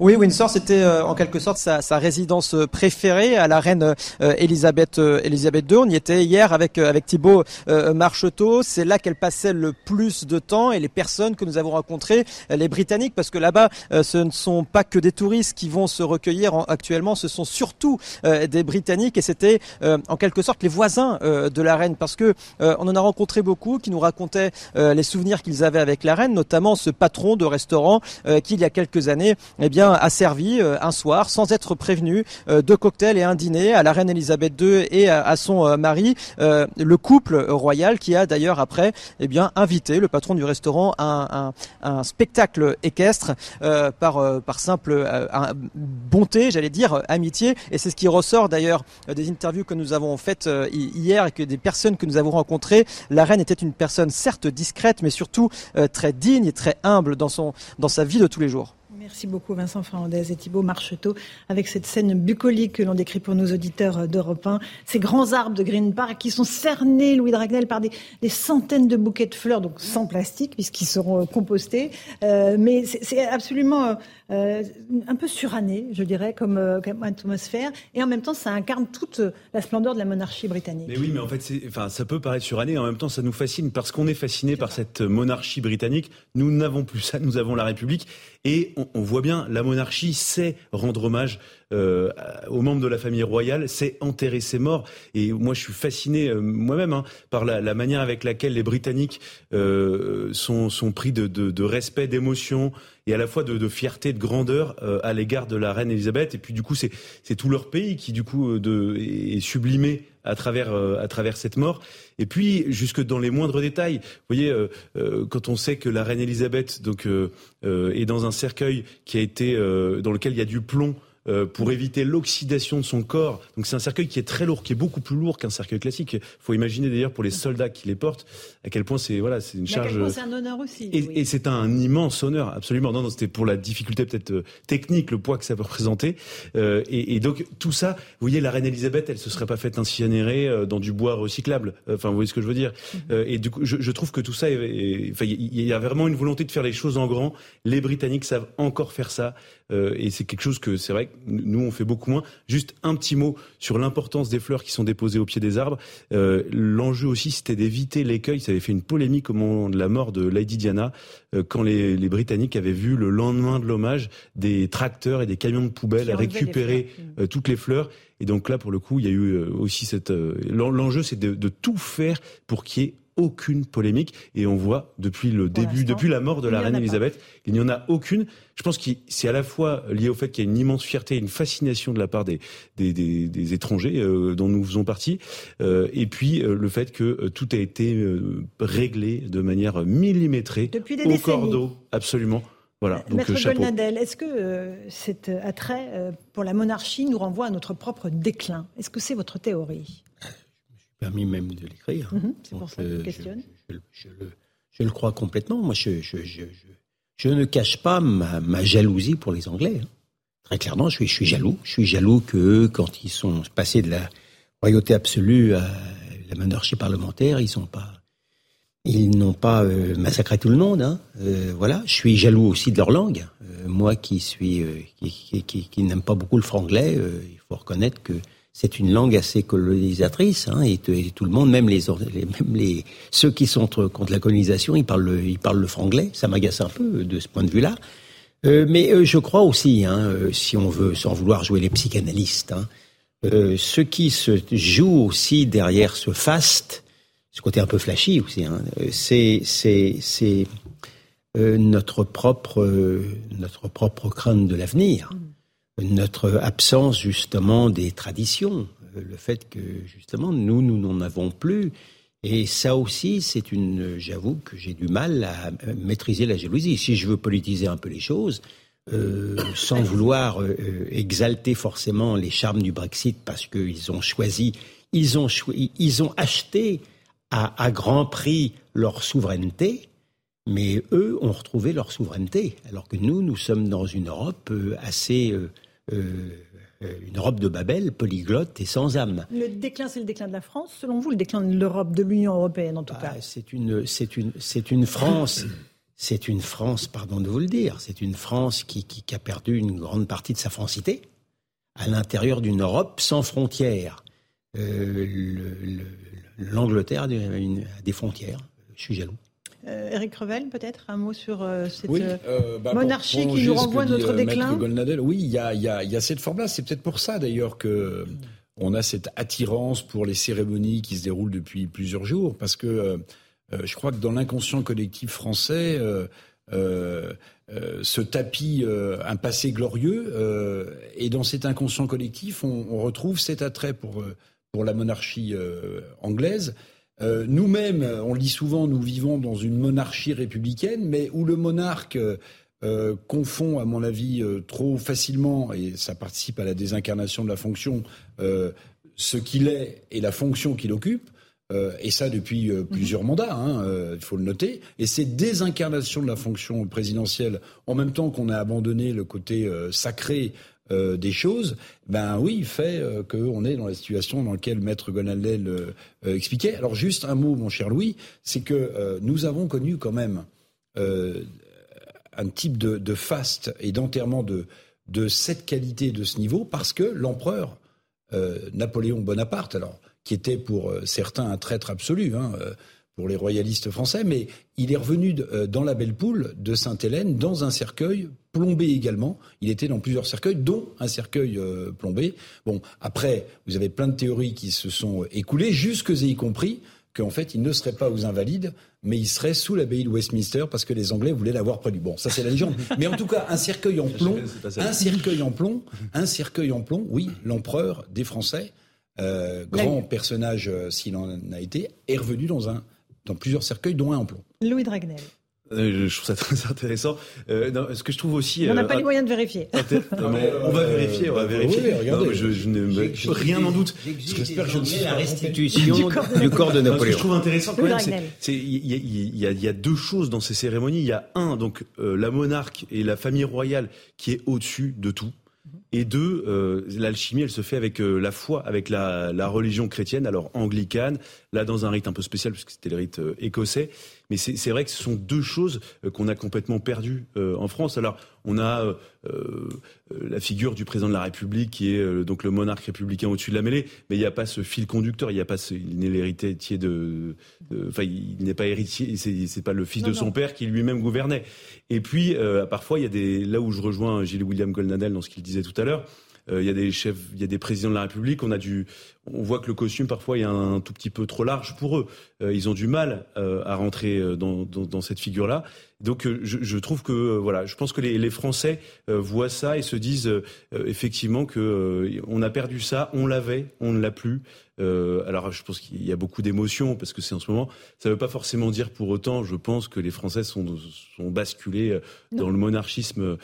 Oui, Windsor, c'était euh, en quelque sorte sa, résidence euh, préférée à la reine euh, Elisabeth, Elisabeth II. On y était hier avec, avec Thibault Marcheteau. C'est là qu'elle passait le plus de temps et les personnes que nous avons rencontrées, les Britanniques, parce que là-bas, ce ne sont pas que des touristes qui vont se recueillir en, actuellement, ce sont surtout des Britanniques et c'était en quelque sorte les voisins de la reine, parce que on en a rencontré beaucoup qui nous racontaient les souvenirs qu'ils avaient avec la reine, notamment ce patron de restaurant qui, il y a quelques années, eh bien, a servi un soir, sans être prévenu, deux cocktails et un dîner à la reine Elisabeth II et à, son mari, le couple royal qui a d'ailleurs après eh bien invité le patron du restaurant à un, spectacle équestre par par simple bonté, j'allais dire amitié, et c'est ce qui ressort d'ailleurs des interviews que nous avons faites hier et que des personnes que nous avons rencontrées. La reine était une personne certes discrète, mais surtout très digne et très humble dans son dans sa vie de tous les jours. Merci beaucoup Vincent Fernandez et Thibault Marcheteau avec cette scène bucolique que l'on décrit pour nos auditeurs d'Europe 1. Ces grands arbres de Green Park qui sont cernés, Louis Dragnel, par des, centaines de bouquets de fleurs, donc sans plastique puisqu'ils seront euh, compostés. Euh, mais c'est absolument euh, un peu suranné, je dirais, comme, atmosphère. Et en même temps, ça incarne toute la splendeur de la monarchie britannique. Mais oui, mais en fait, enfin, ça peut paraître suranné. Et en même temps, ça nous fascine parce qu'on est fasciné par cette monarchie britannique. Nous n'avons plus ça, nous avons la République. Et on, voit bien, la monarchie sait rendre hommage euh, aux membres de la famille royale, sait enterrer ses morts. Et moi, je suis fasciné euh, moi-même hein, par la, manière avec laquelle les Britanniques euh, sont, sont, pris de, de, de respect, d'émotion et à la fois de, de fierté, de grandeur à l'égard de la reine Elisabeth. Et puis du coup, c'est tout leur pays qui du coup de, est sublimé à travers euh, à travers cette mort. Et puis jusque dans les moindres détails. Vous voyez, euh, euh, quand on sait que la reine Elisabeth donc est dans un cercueil qui a été dans lequel il y a du plomb euh, pour éviter l'oxydation de son corps. Donc c'est un cercueil qui est très lourd, qui est beaucoup plus lourd qu'un cercueil classique. Il faut imaginer d'ailleurs pour les soldats qui les portent à quel point c'est voilà, c'est une charge. C'est un honneur aussi. Et, et c'est un immense honneur, absolument. Non, non, c'était pour la difficulté peut-être euh, technique, le poids que ça peut représenter. Euh, et, et, donc tout ça, vous voyez, la reine Elisabeth, elle se serait pas faite incinérer euh, dans du bois recyclable. Enfin, vous voyez ce que je veux dire. Mm-hmm. et du coup, je, je, trouve que tout ça, enfin, il y a vraiment une volonté de faire les choses en grand. Les Britanniques savent encore faire ça. Euh, et c'est quelque chose que c'est vrai que nous on fait beaucoup moins. Juste un petit mot sur l'importance des fleurs qui sont déposées au pied des arbres. Euh, l'enjeu aussi c'était d'éviter l'écueil. Ça avait fait une polémique au moment de la mort de Lady Diana euh, quand les, les, Britanniques avaient vu le lendemain de l'hommage des tracteurs et des camions de poubelles récupérer toutes les fleurs. Et donc là, pour le coup, il y a eu aussi cette. L'enjeu, c'est de, de, tout faire pour qu'il y ait aucune polémique. Et on voit depuis le début, depuis la mort de la reine Elisabeth, il n'y en a aucune. Je pense que c'est à la fois lié au fait qu'il y a une immense fierté, une fascination de la part des, des, des, des étrangers euh, dont nous faisons partie, euh, et puis euh, le fait que tout a été réglé de manière millimétrée, depuis des au cordeau, absolument. Voilà, donc, Maître Golnadel, est-ce que cet attrait pour la monarchie nous renvoie à notre propre déclin? Est-ce que c'est votre théorie? Permis même de l'écrire. Mhm, c'est pour ça que je, questionne. Je, le crois complètement. Moi, je, ne cache pas ma, jalousie pour les Anglais. Hein. Très clairement, je suis, je suis jaloux. Je suis jaloux que quand ils sont passés de la royauté absolue à la monarchie parlementaire, ils sont pas, ils n'ont pas euh, massacré tout le monde. Hein. Euh, voilà. Je suis jaloux aussi de leur langue. Euh, moi, qui suis, qui, qui, qui n'aime pas beaucoup le franglais, il faut reconnaître que c'est une langue assez colonisatrice, hein, et, tout le monde, même les, même les ceux qui sont contre la colonisation, ils parlent le, ils parlent le franglais. Ça m'agace un peu de ce point de vue-là. Euh, mais euh, je crois aussi, hein, euh, si on veut, sans vouloir jouer les psychanalystes, hein, ce qui se joue aussi derrière ce faste, ce côté un peu flashy aussi, hein, c'est c'est notre propre notre propre crainte de l'avenir notre absence justement des traditions, euh, le fait que justement nous, nous n'en avons plus. Et ça aussi, c'est une, j'avoue que j'ai du mal à maîtriser la jalousie. Si je veux politiser un peu les choses, euh, sans vouloir euh, exalter forcément les charmes du Brexit, parce qu'ils ont choisi, ils ont, acheté à, grand prix leur souveraineté, mais eux ont retrouvé leur souveraineté, alors que nous, nous sommes dans une Europe assez euh, une Europe de Babel, polyglotte et sans âme. Le déclin, c'est le déclin de la France, selon vous, le déclin de l'Europe, de l'Union européenne en tout cas ah, C'est une, c'est une, c'est une France. C'est une France, pardon de vous le dire, c'est une France qui, qui, a perdu une grande partie de sa francité à l'intérieur d'une Europe sans frontières. Euh, L'Angleterre a des frontières. Je suis jaloux. Euh, Eric Revel, peut-être un mot sur euh, cette euh, bah, monarchie qui nous renvoie notre déclin. oui, il y a, y, a, y a, cette forme-là. C'est peut-être pour ça d'ailleurs que on a cette attirance pour les cérémonies qui se déroulent depuis plusieurs jours, parce que je crois que dans l'inconscient collectif français, ce tapis, un passé glorieux, et dans cet inconscient collectif, on, on retrouve cet attrait pour, pour la monarchie anglaise. Nous-mêmes, on le dit souvent, nous vivons dans une monarchie républicaine, mais où le monarque euh, confond, à mon avis, euh, trop facilement, et ça participe à la désincarnation de la fonction, euh, ce qu'il est et la fonction qu'il occupe. et ça depuis plusieurs mhm. mandats, hein, il faut le noter. Et cette désincarnation de la fonction présidentielle, en même temps qu'on a abandonné le côté sacré des choses, ben oui, fait qu'on est dans la situation dans laquelle Maître Gonaldel expliquait. Alors juste un mot, mon cher Louis, c'est que nous avons connu quand même un type de, faste et d'enterrement de, de cette qualité, de ce niveau, parce que l'empereur euh, Napoléon Bonaparte, alors qui était pour euh, certains un traître absolu, hein, euh, pour les royalistes français, mais il est revenu dans la belle poule de Sainte-Hélène dans un cercueil plombé également. Il était dans plusieurs cercueils, dont un cercueil plombé. Bon, après, vous avez plein de théories qui se sont écoulées, jusque et y compris qu'en fait, il ne serait pas aux Invalides, mais il serait sous l'abbaye de Westminster parce que les Anglais voulaient l'avoir près du bon. Ça, c'est la légende. *laughs* mais en tout cas, un cercueil en plomb, un cercueil en plomb, un cercueil en plomb. Oui, l'empereur des Français, euh, grand personnage euh, s'il en a été, est revenu dans un dans plusieurs cercueils, dont un en plomb. Louis Dragnel. Euh, je trouve ça très intéressant. Euh, non, ce que je trouve aussi. On n'a pas les moyens de vérifier. on va vérifier, on va vérifier. regardez, je, je n'ai rien n'en doute. J'espère que je ne la restitution du corps de, Napoléon. Ce que je trouve intéressant, c'est il y, y, y, a deux choses dans ces cérémonies. Il y a un, donc euh, la monarque et la famille royale qui est au-dessus de tout. Et deux, euh, l'alchimie, elle se fait avec euh, la foi, avec la, religion chrétienne, alors anglicane, là dans un rite un peu spécial, puisque c'était le rite euh, écossais. Mais c'est vrai que ce sont deux choses qu'on a complètement perdues en France. Alors, on a euh, la figure du président de la République qui est euh, donc le monarque républicain au-dessus de la mêlée, mais il n'y a pas ce fil conducteur, il n'y a pas ce, il n'est l'héritier de, enfin il n'est pas héritier, c'est pas le fils de son père qui lui-même gouvernait. Et puis euh, parfois il y a des, là où je rejoins Gilles William Goldnadel dans ce qu'il disait tout à l'heure, il y a des chefs, il y a des présidents de la République. On a du, on voit que le costume parfois est un, tout petit peu trop large pour eux. ils ont du mal à rentrer dans, dans, dans cette figure-là. Donc euh, je, je, trouve que euh, voilà, je pense que les, les Français euh, voient ça et se disent effectivement que on a perdu ça, on l'avait, on ne l'a plus. alors je pense qu'il y a beaucoup d'émotions parce que c'est en ce moment. Ça ne veut pas forcément dire pour autant, je pense que les Français sont, sont basculés dans le monarchisme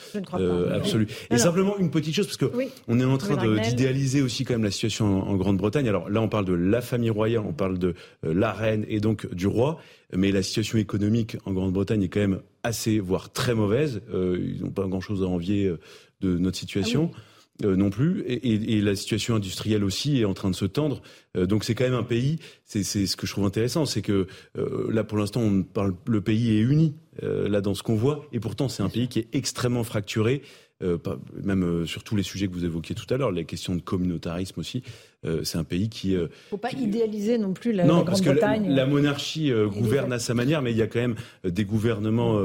absolu. Et simplement une petite chose parce que on est en train d'idéaliser aussi quand même la situation en, en Grande-Bretagne. Alors là on parle de la famille royale, on parle de la reine et donc du roi mais la situation économique en Grande-Bretagne est quand même assez, voire très mauvaise. Euh, ils n'ont pas grand-chose à envier euh, de notre situation. Ah euh, non plus, et, et, la situation industrielle aussi est en train de se tendre. Euh, donc c'est quand même un pays. C'est ce que je trouve intéressant, c'est que euh, là pour l'instant on parle, le pays est uni là dans ce qu'on voit, et pourtant c'est un pays qui est extrêmement fracturé. Même sur tous les sujets que vous évoquiez tout à l'heure, les questions de communautarisme aussi. Euh, c'est un pays qui. Euh, faut pas idéaliser non plus la, non, Grande-Bretagne. La, la, monarchie euh, gouverne à sa manière, mais il y a quand même des gouvernements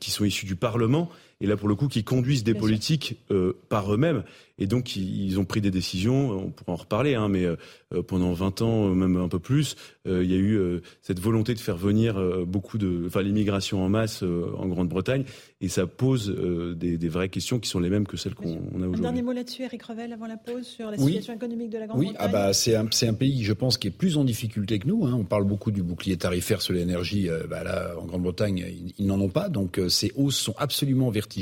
qui sont issus du Parlement et là pour le coup qui conduisent des politiques par eux-mêmes et donc ils ont pris des décisions. On pourra en reparler, hein, mais pendant 20 ans, même un peu plus, il y a eu cette volonté de faire venir beaucoup de, enfin l'immigration en masse en Grande-Bretagne et ça pose des, des, vraies questions qui sont les mêmes que celles qu'on a aujourd'hui. Un dernier mot là-dessus, Eric Revel, avant la pause sur la situation économique oui, ah bah, c'est un, un, pays, je pense, qui est plus en difficulté que nous. Hein. On parle beaucoup du bouclier tarifaire sur l'énergie. Euh, bah là, en Grande-Bretagne, ils, n'en ont pas. Donc, euh, ces hausses sont absolument vertigineuses.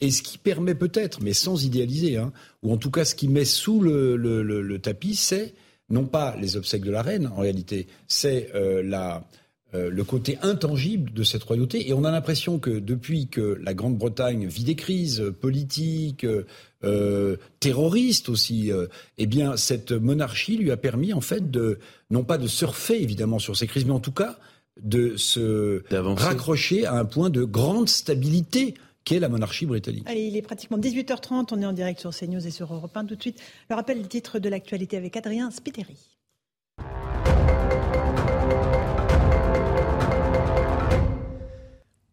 Et ce qui permet peut-être, mais sans idéaliser, hein, ou en tout cas ce qui met sous le, le, le, tapis, c'est non pas les obsèques de la reine, en réalité, c'est euh, la euh, le côté intangible de cette royauté. Et on a l'impression que depuis que la Grande-Bretagne vit des crises politiques, euh, terroristes aussi, euh, eh bien cette monarchie lui a permis en fait de non pas de surfer évidemment sur ces crises, mais en tout cas de se raccrocher à un point de grande stabilité qu'est la monarchie britannique. Allez, il est pratiquement 18h30, on est en direct sur CNews et sur Europe 1. Tout de suite, le rappel des titres de l'actualité avec Adrien Spiteri.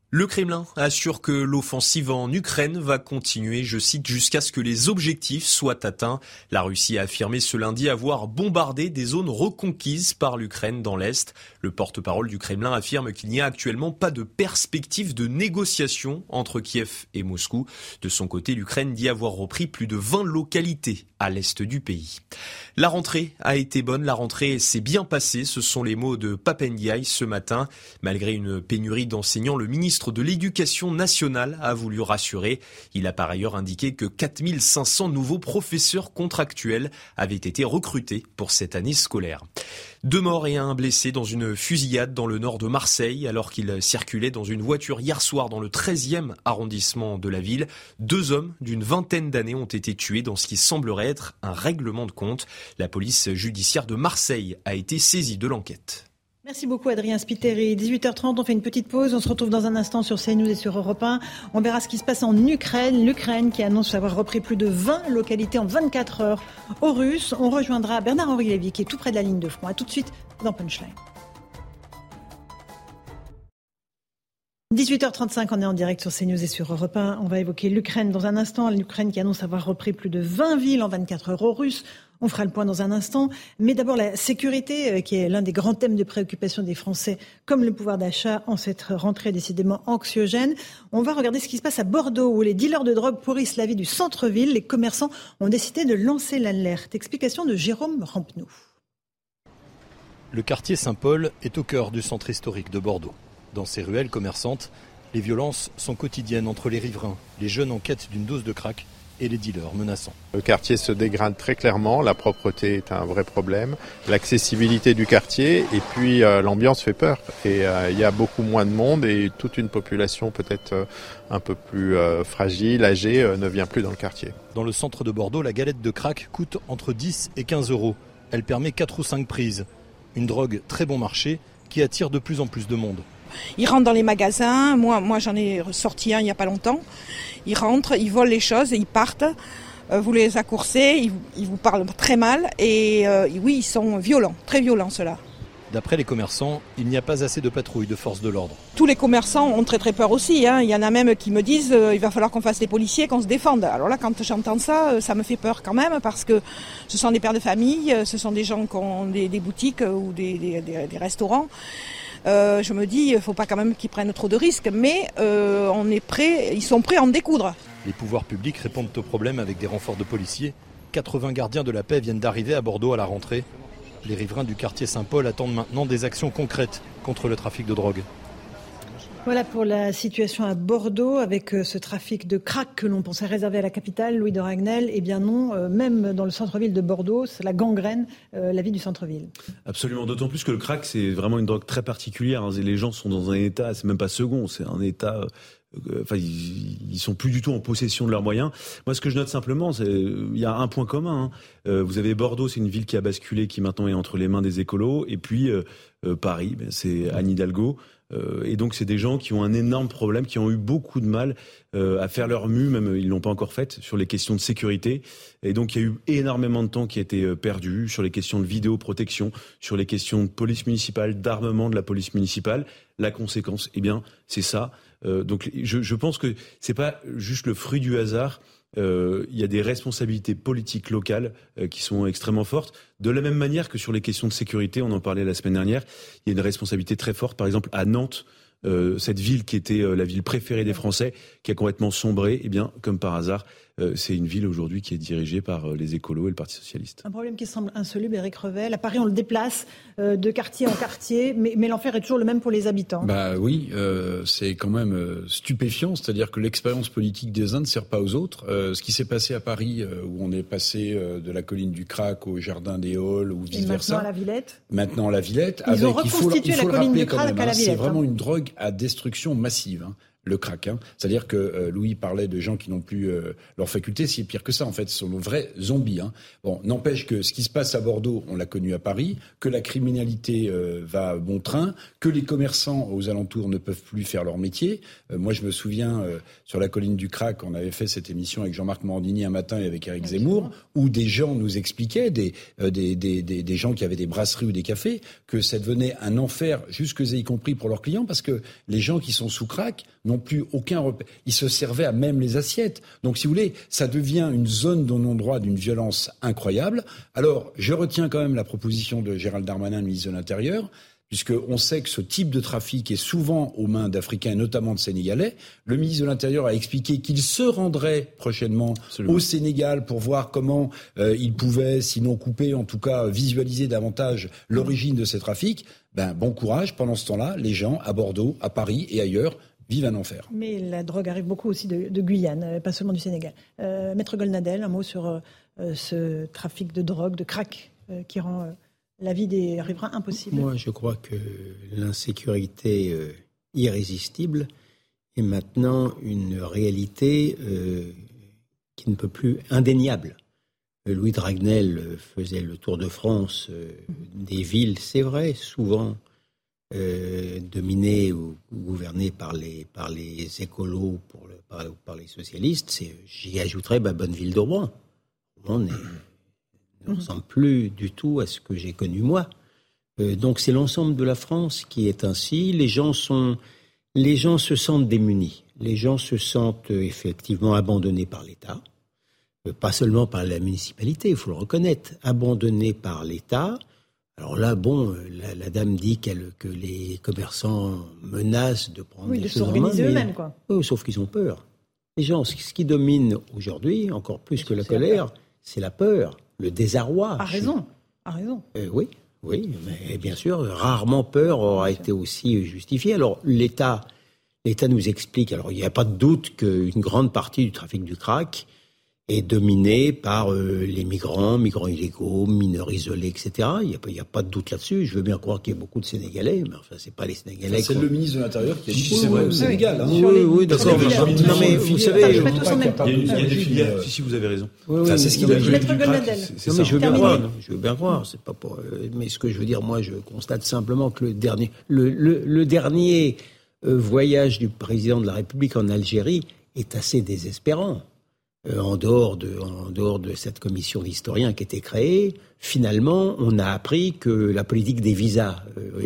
Le Kremlin assure que l'offensive en Ukraine va continuer, je cite, jusqu'à ce que les objectifs soient atteints. La Russie a affirmé ce lundi avoir bombardé des zones reconquises par l'Ukraine dans l'Est. Le porte-parole du Kremlin affirme qu'il n'y a actuellement pas de perspective de négociation entre Kiev et Moscou. De son côté, l'Ukraine dit avoir repris plus de 20 localités à l'est du pays. La rentrée a été bonne, la rentrée s'est bien passée, ce sont les mots de Papendiaï ce matin. Malgré une pénurie d'enseignants, le ministre de l'Éducation nationale a voulu rassurer. Il a par ailleurs indiqué que 4500 nouveaux professeurs contractuels avaient été recrutés pour cette année scolaire. Deux morts et un blessé dans une fusillade dans le nord de Marseille alors qu'il circulait dans une voiture hier soir dans le 13e arrondissement de la ville. Deux hommes d'une vingtaine d'années ont été tués dans ce qui semblerait être un règlement de compte. La police judiciaire de Marseille a été saisie de l'enquête. Merci beaucoup Adrien Spiteri. 18h30, on fait une petite pause. On se retrouve dans un instant sur CNews et sur Europe 1. On verra ce qui se passe en Ukraine. L'Ukraine qui annonce avoir repris plus de 20 localités en 24 heures aux Russes. On rejoindra Bernard-Henri Lévy qui est tout près de la ligne de front. A tout de suite dans Punchline. 18h35, on est en direct sur CNews et sur Europe 1. On va évoquer l'Ukraine dans un instant. L'Ukraine qui annonce avoir repris plus de 20 villes en 24 heures aux Russes. On fera le point dans un instant. Mais d'abord, la sécurité, euh, qui est l'un des grands thèmes de préoccupation des Français, comme le pouvoir d'achat en cette rentrée décidément anxiogène. On va regarder ce qui se passe à Bordeaux, où les dealers de drogue pourrissent la vie du centre-ville. Les commerçants ont décidé de lancer l'alerte. Explication de Jérôme Rampenou. Le quartier Saint-Paul est au cœur du centre historique de Bordeaux. Dans ces ruelles commerçantes, les violences sont quotidiennes entre les riverains, les jeunes en quête d'une dose de crack et les dealers menaçants. Le quartier se dégrade très clairement, la propreté est un vrai problème, l'accessibilité du quartier et puis euh, l'ambiance fait peur. Et euh, il y a beaucoup moins de monde et toute une population peut-être euh, un peu plus fragile, âgée, ne vient plus dans le quartier. Dans le centre de Bordeaux, la galette de crack coûte entre 10 et 15 euros. Elle permet 4 ou 5 prises. Une drogue très bon marché qui attire de plus en plus de monde. Ils rentrent dans les magasins. Moi, moi j'en ai sorti un il n'y a pas longtemps. Ils rentrent, ils volent les choses et ils partent. Euh, vous les accoursez, ils, vous parlent très mal et euh, oui, ils sont violents, très violents ceux-là. D'après les commerçants, il n'y a pas assez de patrouilles de force de l'ordre. Tous les commerçants ont très très peur aussi. Hein. Il y en a même qui me disent euh, il va falloir qu'on fasse des policiers, qu'on se défende. Alors là, quand j'entends ça, ça me fait peur quand même parce que ce sont des pères de famille, ce sont des gens qui ont des, boutiques ou des restaurants. Euh, je me dis, il faut pas quand même qu'ils prennent trop de risques, mais euh, on est prêt, ils sont prêts à en découdre. Les pouvoirs publics répondent au problème avec des renforts de policiers. 80 gardiens de la paix viennent d'arriver à Bordeaux à la rentrée. Les riverains du quartier Saint-Paul attendent maintenant des actions concrètes contre le trafic de drogue. Voilà pour la situation à Bordeaux avec euh, ce trafic de crack que l'on pensait réservé à la capitale, Louis de Ragnel. Eh bien non, euh, même dans le centre-ville de Bordeaux, la gangrène, euh, la vie du centre-ville. Absolument, d'autant plus que le crack, c'est vraiment une drogue très particulière. Hein. Les gens sont dans un état, c'est même pas second, c'est un état enfin ils, sont plus du tout en possession de leurs moyens. Moi, ce que je note simplement, c'est il y a un point commun. Hein. vous avez Bordeaux, c'est une ville qui a basculé, qui maintenant est entre les mains des écolos, et puis Paris, ben, c'est Anne Hidalgo. Euh, et donc c'est des gens qui ont un énorme problème, qui ont eu beaucoup de mal euh, à faire leur mue, même ils l'ont pas encore fait, sur les questions de sécurité. Et donc il y a eu énormément de temps qui a été euh, perdu sur les questions de vidéoprotection, sur les questions de police municipale, d'armement de la police municipale. La conséquence, eh bien, c'est ça. donc je, je pense que c'est pas juste le fruit du hasard. Euh, il y a des responsabilités politiques locales euh, qui sont extrêmement fortes. De la même manière que sur les questions de sécurité, on en parlait la semaine dernière, il y a une responsabilité très forte, par exemple à Nantes, euh, cette ville qui était la ville préférée des Français, qui a complètement sombré, eh bien, comme par hasard, euh, c'est une ville aujourd'hui qui est dirigée par euh, les écolos et le Parti socialiste. Un problème qui semble insoluble, Eric Revel. À Paris, on le déplace euh, de quartier en quartier, mais, l'enfer est toujours le même pour les habitants. Bah oui, c'est quand même stupéfiant, c'est-à-dire que l'expérience politique des uns ne sert pas aux autres. ce qui s'est passé à Paris, où on est passé de la colline du Crac au jardin des Halles ou vice versa. Maintenant à la Villette. Maintenant à la Villette. Ils avec, ont reconstitué la colline du Crac à la Villette. C'est vraiment hein. une drogue à destruction massive. Hein. Le crack. Hein. C'est-à-dire que euh, Louis parlait de gens qui n'ont plus euh, leur faculté, c'est pire que ça en fait, ce sont de vrais zombies. Hein. Bon, n'empêche que ce qui se passe à Bordeaux, on l'a connu à Paris, que la criminalité euh, va bon train, que les commerçants aux alentours ne peuvent plus faire leur métier. moi, je me souviens sur la colline du crack, on avait fait cette émission avec Jean-Marc Morandini un matin et avec Eric Zemmour, où des gens nous expliquaient, des, des, des, des, gens qui avaient des brasseries ou des cafés, que ça devenait un enfer, jusque y compris pour leurs clients, parce que les gens qui sont sous crack n'ont plus aucun repère. Ils se servaient à même les assiettes. Donc, si vous voulez, ça devient une zone de non-droit d'une violence incroyable. Alors, je retiens quand même la proposition de Gérald Darmanin, le ministre de l'Intérieur, puisqu'on sait que ce type de trafic est souvent aux mains d'Africains et notamment de Sénégalais. Le ministre de l'Intérieur a expliqué qu'il se rendrait prochainement au Sénégal pour voir comment euh, il pouvait, sinon couper, en tout cas visualiser davantage l'origine de ces trafics. Ben, bon courage. Pendant ce temps-là, les gens à Bordeaux, à Paris et ailleurs vivent un enfer. Mais la drogue arrive beaucoup aussi de, Guyane, euh, pas seulement du Sénégal. Euh, Maître Golnadel, un mot sur euh, ce trafic de drogue, de crack, qui rend la vie des riverains impossible. Moi, je crois que l'insécurité irrésistible est maintenant une réalité qui ne peut plus indéniable. Louis Dragnel faisait le tour de France des villes, c'est vrai, souvent euh, dominé ou, gouverné par les, par les écolos pour le, par, par, les socialistes, j'y ajouterais bah, Bonneville d'Auban. On ne ressemble plus du tout à ce que j'ai connu moi. Euh, donc c'est l'ensemble de la France qui est ainsi. Les gens sont, les gens se sentent démunis. Les gens se sentent euh, effectivement abandonnés par l'État, pas seulement par la municipalité, il faut le reconnaître, abandonnés par l'État, alors là, bon, la, dame dit qu'elle, que les commerçants menacent de prendre oui, de s'organiser eux-mêmes, quoi. Oui, sauf qu'ils ont peur. Les gens, ce qui domine aujourd'hui, encore plus que la colère, c'est la peur, le désarroi. A raison, a raison. Euh, oui, oui, mais bien sûr, rarement peur aura été aussi justifiée. Alors l'État, l'État nous explique. Alors il n'y a pas de doute qu'une grande partie du trafic du crack est dominé par euh, les migrants, migrants illégaux, mineurs isolés, etc. Il n'y a, a, pas de doute là-dessus. Je veux bien croire qu'il y a beaucoup de Sénégalais, mais enfin, c'est pas les Sénégalais. C'est le ministre de l'Intérieur qui a dit c'est vrai au Sénégal. Hein. Oui, oui, d'accord. Non, mais vous savez, il y a des filières. Si, si, vous avez raison. c'est ce qu'il a dit. Non, mais je veux bien croire. Je veux bien croire. C'est pas pour. Euh, mais ce que je veux dire, moi, je constate simplement que le dernier, le, le, le dernier euh, voyage du président de la République en Algérie est assez désespérant. Euh, en, dehors de, cette commission d'historiens qui était créée, finalement, on a appris que la politique des visas, euh,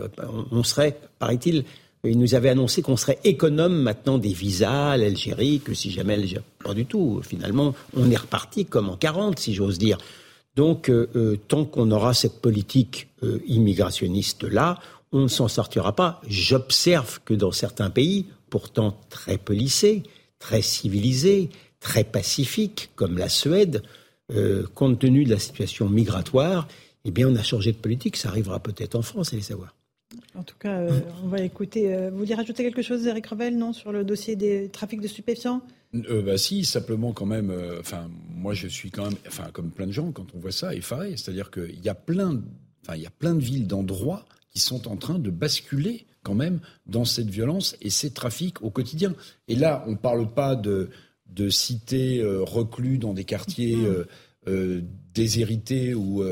euh, on serait, paraît-il, il nous avait annoncé qu'on serait économe maintenant des visas à l'Algérie, que si jamais l'Algérie... Pas du tout. Finalement, on est reparti comme en 40, si j'ose dire. Donc, tant qu'on aura cette politique immigrationniste-là, on ne s'en sortira pas. J'observe que dans certains pays, pourtant très policés, très civilisés, très pacifique, comme la Suède, euh, compte tenu de la situation migratoire, eh bien, on a changé de politique. Ça arrivera peut-être en France, allez savoir. En tout cas, euh, on va écouter. Euh, vous voulez rajouter quelque chose, Eric Revel, non, sur le dossier des trafics de stupéfiants? Bah, Si, simplement quand même. Enfin, moi, je suis quand même, enfin, comme plein de gens, quand on voit ça, effaré. C'est-à-dire qu'il y a plein, enfin, il y a plein de villes, d'endroits qui sont en train de basculer quand même dans cette violence et ces trafics au quotidien. Et là, on ne parle pas de de cités euh, reclus dans des quartiers déshérités où,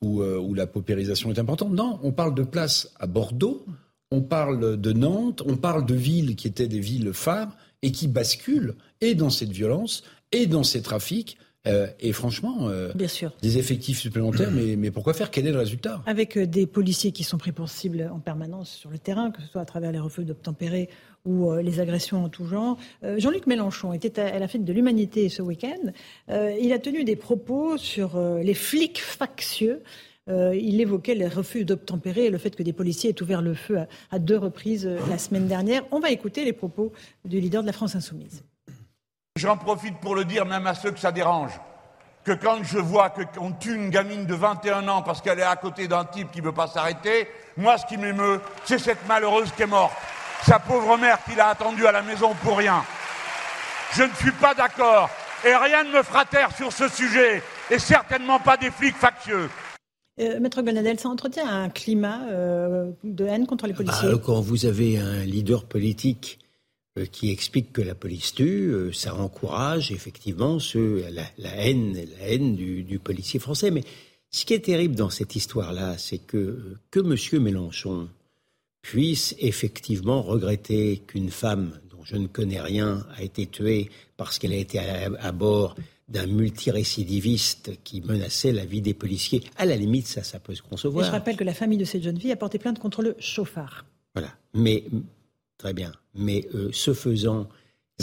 où, la paupérisation est importante. Non, on parle de places à Bordeaux, on parle de Nantes, on parle de villes qui étaient des villes phares et qui basculent et dans cette violence et dans ces trafics. Et franchement, Bien sûr. des effectifs supplémentaires, mais, mais pourquoi faire Quel est le résultat Avec des policiers qui sont pris pour cible en permanence sur le terrain, que ce soit à travers les refus d'obtempérer ou euh, les agressions en tout genre. Euh, Jean-Luc Mélenchon était à, la fête de l'humanité ce week-end. Euh, il a tenu des propos sur les flics factieux. il évoquait les refus d'obtempérer et le fait que des policiers aient ouvert le feu à, deux reprises la semaine dernière. On va écouter les propos du leader de la France insoumise. J'en profite pour le dire même à ceux que ça dérange que quand je vois qu'on tue une gamine de 21 ans parce qu'elle est à côté d'un type qui ne veut pas s'arrêter, moi ce qui m'émeut, c'est cette malheureuse qui est morte sa pauvre mère qui l'a attendue à la maison pour rien. Je ne suis pas d'accord et rien ne me fera taire sur ce sujet et certainement pas des flics factieux. Euh, Maître Gonadel, ça entretient un climat euh, de haine contre les policiers bah, Quand vous avez un leader politique qui explique que la police tue, ça encourage effectivement la, haine, la haine du, policier français. Mais ce qui est terrible dans cette histoire-là, c'est que que M. Mélenchon puisse effectivement regretter qu'une femme dont je ne connais rien a été tuée parce qu'elle a été à bord d'un multirécidiviste qui menaçait la vie des policiers. À la limite, ça, ça peut se concevoir. je rappelle que la famille de cette jeune fille a porté plainte contre le chauffard. Voilà. Mais, très bien. Mais euh, ce faisant.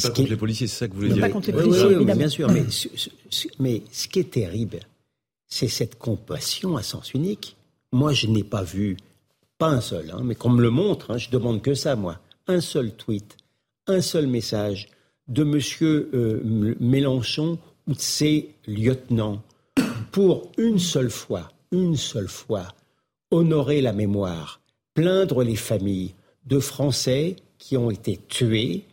pas contre les policiers, c'est ça que vous voulez dire Pas contre les policiers, oui, oui, bien sûr. Mais *clears throat* ce, mais ce qui est terrible, c'est cette compassion à sens unique. Moi, je n'ai pas vu, pas un seul, hein, mais qu'on me le montre, hein, je demande que ça, moi, un seul tweet, un seul message de M. Euh, Mélenchon ou de ses lieutenants pour une seule fois, une seule fois, honorer la mémoire, plaindre les familles de Français qui ont été tués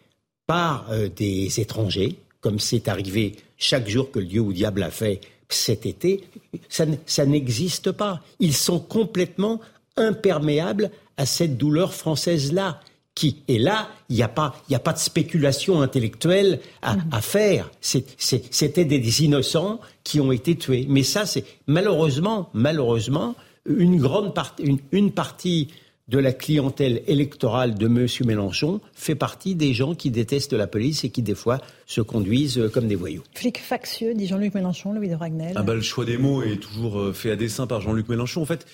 par euh, des étrangers, comme c'est arrivé chaque jour que le Dieu ou diable a fait cet été, ça n'existe pas. Ils sont complètement imperméables à cette douleur française-là qui Et là, il n'y a, pas, a pas de spéculation intellectuelle à, mm. à faire. C'était des innocents qui ont été tués. Mais ça, c'est malheureusement, malheureusement, une grande partie, une, une partie de la clientèle électorale de M. Mélenchon fait partie des gens qui détestent la police et qui, des fois, se conduisent comme des voyous. Flic factieux, dit Jean-Luc Mélenchon, Louis de Ragnel. Ah bah, le choix des mots est toujours euh, fait à dessein par Jean-Luc Mélenchon. En fait,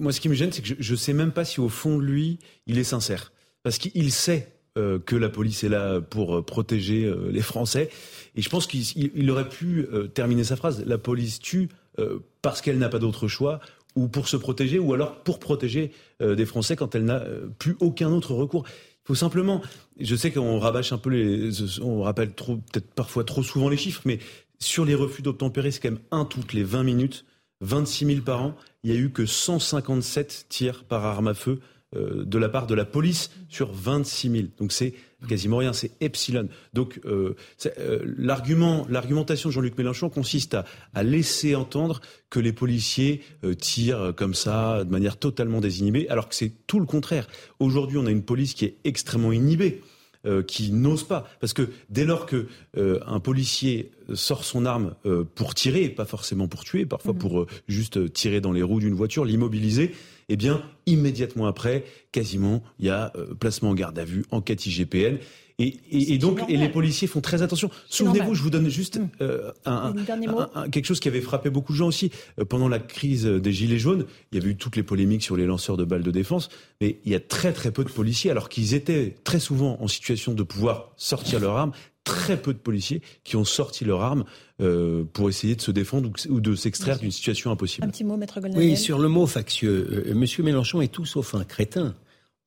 moi, ce qui me gêne, c'est que je ne sais même pas si, au fond de lui, il est sincère parce qu'il sait euh, que la police est là pour euh, protéger euh, les Français. Et je pense qu'il aurait pu terminer sa phrase. La police tue parce qu'elle n'a pas d'autre choix ou pour se protéger, ou alors pour protéger des Français quand elle n'a plus aucun autre recours. Il faut simplement, je sais qu'on rabâche un peu les, on rappelle peut-être parfois trop souvent les chiffres, mais sur les refus d'obtempérer, c'est quand même un toutes les 20 minutes, 26 000 par an. Il n'y a eu que 157 tirs par arme à feu euh, de la part de la police sur 26 000. Donc c'est quasiment rien, c'est epsilon. Donc euh, euh, l'argument, l'argumentation de Jean-Luc Mélenchon consiste à, laisser entendre que les policiers tirent comme ça de manière totalement désinhibée, alors que c'est tout le contraire. Aujourd'hui, on a une police qui est extrêmement inhibée. Qui n'ose pas. Parce que dès lors que un policier sort son arme pour tirer, pas forcément pour tuer, parfois mmh. pour juste tirer dans les roues d'une voiture, l'immobiliser, eh bien, immédiatement après, quasiment, il y a euh, placement en garde à vue, enquête IGPN. Et, donc, et les policiers font très attention. Souvenez-vous, je vous donne juste mm. euh, un, quelque chose qui avait frappé beaucoup de gens aussi. Euh, pendant la crise des Gilets jaunes, il y avait eu toutes les polémiques sur les lanceurs de balles de défense, mais il y a très très peu de policiers, alors qu'ils étaient très souvent en situation de pouvoir sortir leur arme, très peu de policiers qui ont sorti leur arme euh, pour essayer de se défendre ou, de s'extraire d'une situation impossible. Un petit mot, Maître Oui, sur le mot factieux, euh, Monsieur Mélenchon est tout sauf un crétin.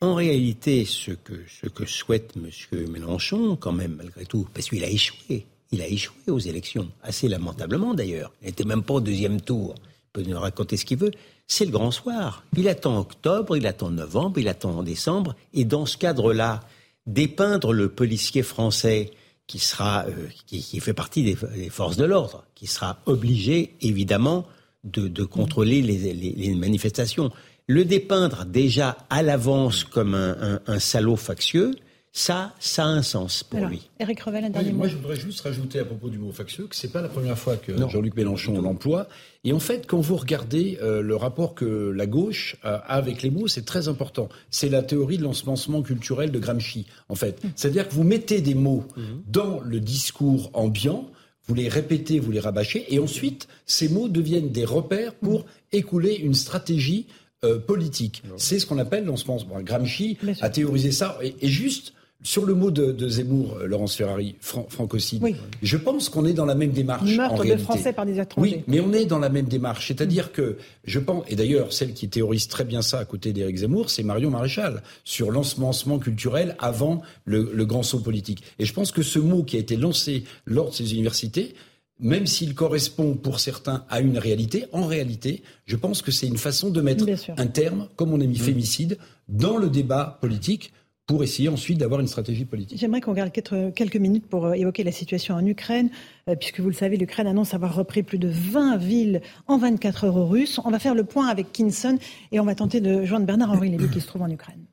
En réalité, ce que, souhaite Monsieur Mélenchon, quand même, malgré tout, parce qu'il a échoué, il a échoué aux élections, assez lamentablement d'ailleurs. Il n'était même pas au deuxième tour. Il peut nous raconter ce qu'il veut. C'est le grand soir. Il attend octobre, il attend novembre, il attend en décembre. Et dans ce cadre-là, dépeindre le policier français qui sera, euh, qui, fait partie des, forces de l'ordre, qui sera obligé évidemment de, contrôler les, manifestations. Le dépeindre déjà à l'avance comme un salaud factieux, ça, ça a un sens pour lui. Eric Revel, un dernier mot. Moi, je voudrais juste rajouter à propos du mot factieux que c'est pas la première fois que Jean-Luc Mélenchon l'emploie. Et en fait, quand vous regardez euh, le rapport que la gauche a avec les mots, c'est très important. C'est la théorie de l'ensemencement culturel de Gramsci, en fait. Hum. C'est-à-dire que vous mettez des mots hum. dans le discours ambiant, vous les répétez, vous les rabâchez, et ensuite, ces mots deviennent des repères pour hum. écouler une stratégie euh, politique. C'est ce qu'on appelle l'ensemencement. Gramsci a théorisé ça, et juste sur le mot de, Zemmour, euh, Laurence Ferrari, francocide, je pense qu'on est dans la même démarche. Meurtre de Français par des étrangers. Oui, mais on est dans la même démarche. C'est-à-dire que je pense, et d'ailleurs, celle qui théorise très bien ça à côté d'Éric Zemmour, c'est Marion Maréchal, sur l'ensemencement culturel avant le, grand saut politique. Et je pense que ce mot qui a été lancé lors de ces universités, même s'il correspond pour certains à une réalité, en réalité, je pense que c'est une façon de mettre un terme, comme on a mis mmh. fémicide, dans le débat politique pour essayer ensuite d'avoir une stratégie politique. J'aimerais qu'on garde quelques minutes pour euh, évoquer la situation en Ukraine, euh, puisque vous le savez, l'Ukraine annonce avoir repris plus de 20 villes en 24 heures aux Russes. On va faire le point avec Kinson et on va tenter de joindre Bernard-Henri Lévy qui se trouve en Ukraine.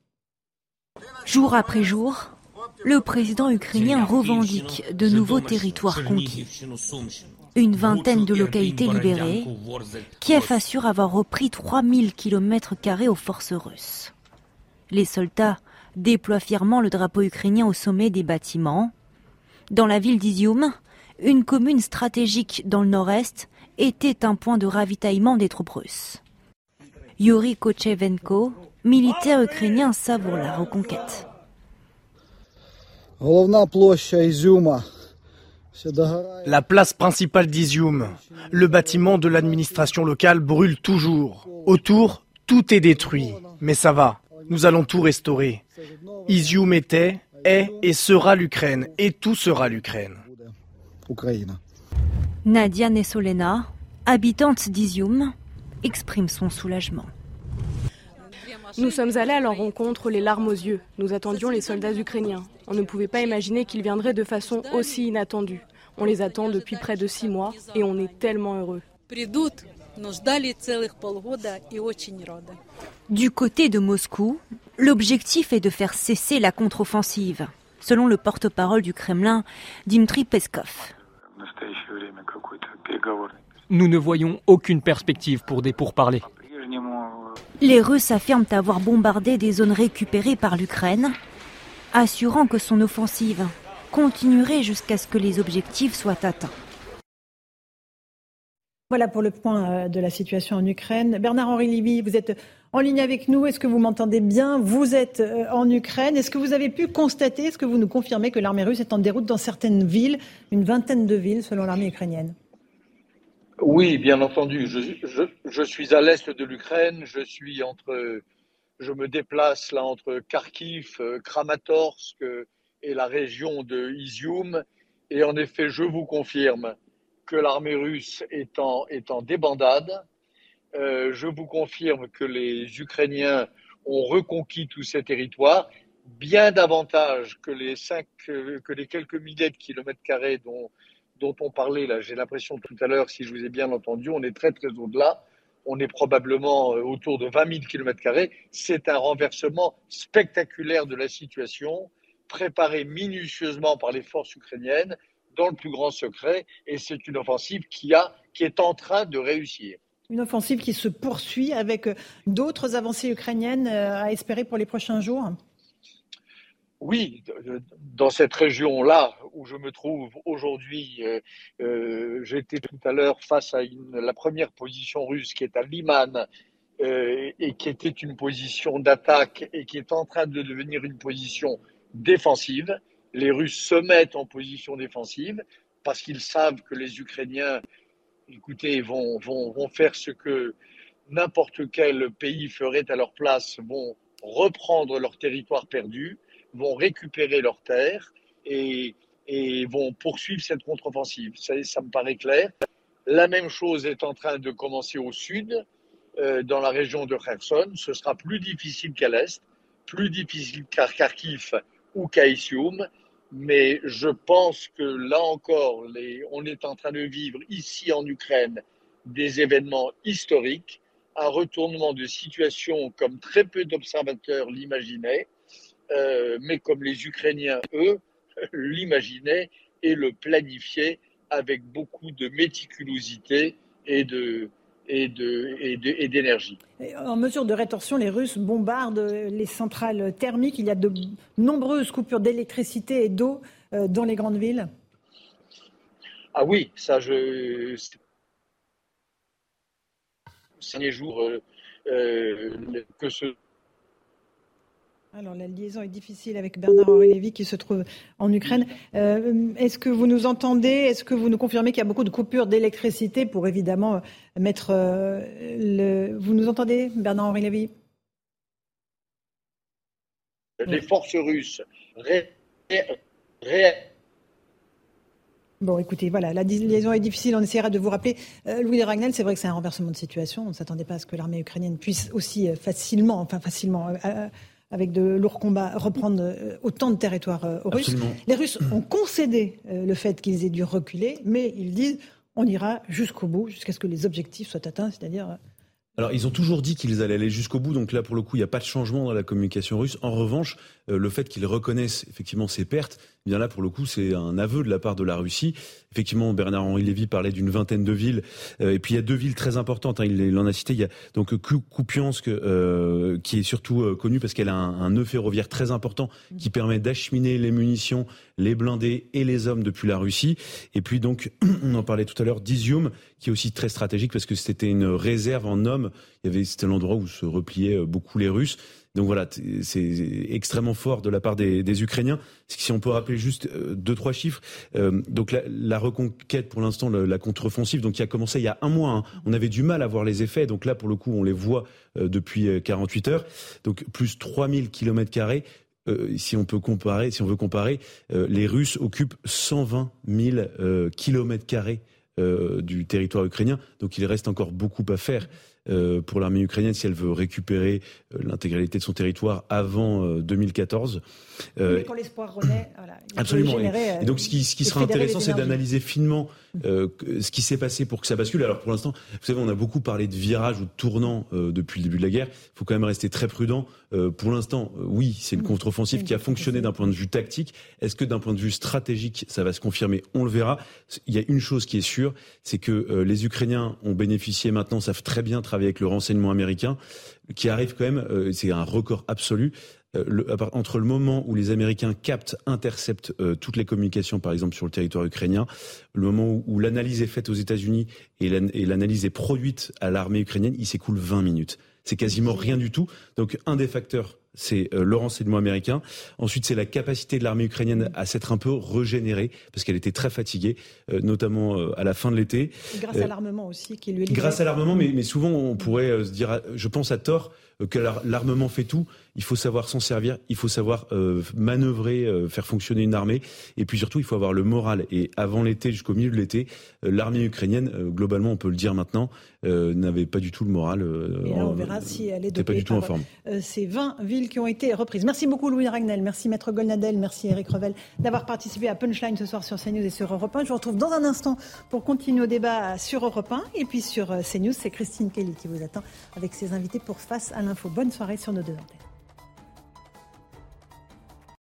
Jour après jour, le président ukrainien revendique de nouveaux territoires conquis. Une vingtaine de localités libérées, Kiev assure avoir repris 3000 km aux forces russes. Les soldats déploient fièrement le drapeau ukrainien au sommet des bâtiments. Dans la ville d'Izium, une commune stratégique dans le nord-est, était un point de ravitaillement des troupes russes. Yuri Kochevenko, militaire ukrainien, savoure la reconquête. La place principale d'Izium, le bâtiment de l'administration locale brûle toujours. Autour, tout est détruit. Mais ça va, nous allons tout restaurer. Izium était, est et sera l'Ukraine, et tout sera l'Ukraine. Nadia Nessolena, habitante d'Izium, exprime son soulagement. Nous sommes allés à leur rencontre les larmes aux yeux. Nous attendions les soldats ukrainiens. On ne pouvait pas imaginer qu'ils viendraient de façon aussi inattendue. On les attend depuis près de six mois et on est tellement heureux. Du côté de Moscou, l'objectif est de faire cesser la contre-offensive, selon le porte-parole du Kremlin, Dmitry Peskov. Nous ne voyons aucune perspective pour des pourparlers. Les Russes affirment avoir bombardé des zones récupérées par l'Ukraine, assurant que son offensive continuerait jusqu'à ce que les objectifs soient atteints. Voilà pour le point euh, de la situation en Ukraine. Bernard-Henri Lévy, vous êtes en ligne avec nous. Est-ce que vous m'entendez bien? Vous êtes euh, en Ukraine. Est-ce que vous avez pu constater, est-ce que vous nous confirmez que l'armée russe est en déroute dans certaines villes, une vingtaine de villes selon l'armée ukrainienne? Oui, bien entendu. Je, suis à l'est de l'Ukraine. Je suis entre, je me déplace là entre Kharkiv, euh, Kramatorsk et la région de Izium. Et en effet, je vous confirme que l'armée russe est en, est en débandade. Euh, je vous confirme que les Ukrainiens ont reconquis tous ces territoires, bien davantage que les, cinq, que les quelques milliers de kilomètres carrés dont dont on parlait, là, j'ai l'impression tout à l'heure, si je vous ai bien entendu, on est très très au-delà. On est probablement euh, autour de 20 000 km. C'est un renversement spectaculaire de la situation, préparé minutieusement par les forces ukrainiennes, dans le plus grand secret, et c'est une offensive qui, a, qui est en train de réussir. Une offensive qui se poursuit avec d'autres avancées ukrainiennes euh, à espérer pour les prochains jours oui, dans cette région-là où je me trouve aujourd'hui, euh, euh, j'étais tout à l'heure face à la première position russe qui est à Liman euh, et qui était une position d'attaque et qui est en train de devenir une position défensive. Les Russes se mettent en position défensive parce qu'ils savent que les Ukrainiens, écoutez, vont, vont, vont faire ce que n'importe quel pays ferait à leur place, vont reprendre leur territoire perdu vont récupérer leurs terres et, vont poursuivre cette contre-offensive. Ça, ça, me paraît clair. La même chose est en train de commencer au sud, euh, dans la région de Kherson. Ce sera plus difficile qu'à l'est, plus difficile qu'à Kharkiv ou qu'à. Mais je pense que là encore, on est en train de vivre ici en Ukraine des événements historiques, un retournement de situation comme très peu d'observateurs l'imaginaient euh, mais comme les Ukrainiens, eux, *laughs* l'imaginaient et le planifiaient avec beaucoup de méticulosité et de, et d'énergie. En mesure de rétorsion, les Russes bombardent les centrales thermiques. Il y a de nombreuses coupures d'électricité et d'eau euh, dans les grandes villes. Ah oui, ça, je. Ces jours, euh, que ce alors la liaison est difficile avec Bernard-Henri Lévy qui se trouve en Ukraine. Euh, est-ce que vous nous entendez? Est-ce que vous nous confirmez qu'il y a beaucoup de coupures d'électricité pour évidemment mettre euh, le... Vous nous entendez, Bernard-Henri Lévy Les forces russes Bon, écoutez, voilà, la liaison est difficile, on essaiera de vous rappeler. Euh, Louis de Ragnel, c'est vrai que c'est un renversement de situation. On ne s'attendait pas à ce que l'armée ukrainienne puisse aussi facilement, enfin facilement, avec de lourds combats, reprendre euh, autant de territoires euh, aux Russes. Les Russes ont concédé euh, le fait qu'ils aient dû reculer, mais ils disent on ira jusqu'au bout, jusqu'à ce que les objectifs soient atteints, c'est-à-dire alors, ils ont toujours dit qu'ils allaient aller jusqu'au bout, donc là, pour le coup, il n'y a pas de changement dans la communication russe. En revanche, euh, le fait qu'ils reconnaissent effectivement ces pertes, eh bien là, pour le coup, c'est un aveu de la part de la Russie. Effectivement, Bernard-Henri Lévy parlait d'une vingtaine de villes, euh, et puis il y a deux villes très importantes. Hein, il, en a cité. Il y a donc Kupiansk, euh, qui est surtout connue parce qu'elle a un, un, nœud ferroviaire très important qui permet d'acheminer les munitions, les blindés et les hommes depuis la Russie. Et puis donc, *clears throat* on en parlait tout à l'heure, d'Izium, qui est aussi très stratégique parce que c'était une réserve en hommes. Il y avait c'était l'endroit où se repliaient euh, beaucoup les Russes. Donc voilà, c'est extrêmement fort de la part des, Ukrainiens. Si on peut rappeler juste euh, deux trois chiffres, euh, donc la, reconquête pour l'instant, la, contre-offensive, qui a commencé il y a un mois. Hein. On avait du mal à voir les effets, donc là pour le coup on les voit depuis 48 heures. Donc plus 3000 kilomètres carrés. si on peut comparer, si on veut comparer, les Russes occupent 120 000 kilomètres carrés euh, du territoire ukrainien. Donc il reste encore beaucoup à faire. Euh, pour l'armée ukrainienne si elle veut récupérer euh, l'intégralité de son territoire avant 2014. Mais quand l'espoir renaît, voilà, absolument. et, donc ce qui, ce qui sera intéressant, c'est d'analyser finement ce qui s'est passé pour que ça bascule. Alors pour l'instant, vous savez, on a beaucoup parlé de virage ou de tournant depuis le début de la guerre. Il faut quand même rester très prudent. pour l'instant, oui, c'est une contre-offensive qui a fonctionné d'un point de vue tactique. Est-ce que d'un point de vue stratégique, ça va se confirmer? On le verra. Il y a une chose qui est sûre, c'est que les Ukrainiens ont bénéficié maintenant, savent très bien travailler avec le renseignement américain, qui arrive quand même, euh, c'est un record absolu. Euh, entre le moment où les Américains captent, interceptent euh, toutes les communications, par exemple sur le territoire ukrainien, le moment où, l'analyse est faite aux États-Unis et l'analyse est produite à l'armée ukrainienne, il s'écoule 20 minutes. C'est quasiment rien du tout. Donc un des facteurs c'est euh, le renseignement américain. Ensuite, c'est la capacité de l'armée ukrainienne à s'être un peu régénérée, parce qu'elle était très fatiguée, euh, notamment euh, à la fin de l'été. Grâce à l'armement aussi qui lui est. Grâce à l'armement, mais, mais, souvent on pourrait se dire, je pense à tort, que l'armement fait tout. Il faut savoir s'en servir, il faut savoir euh, manœuvrer, euh, faire fonctionner une armée, et puis surtout il faut avoir le moral. Et avant l'été, jusqu'au milieu de l'été, euh, l'armée ukrainienne, globalement, on peut le dire maintenant, n'avait pas du tout le moral. et là, on verra si elle est dopée pas du tout en forme. ces 20 villes qui ont été reprises. Merci beaucoup Louis Ragnel, merci Maître Golnadel, merci Eric Revel d'avoir participé à Punchline ce soir sur CNews et sur Europe 1. Je vous retrouve dans un instant pour continuer au débat sur Europe 1 et puis sur CNews. C'est Christine Kelly qui vous attend avec ses invités pour Face à l'info. Bonne soirée sur nos deux antennes.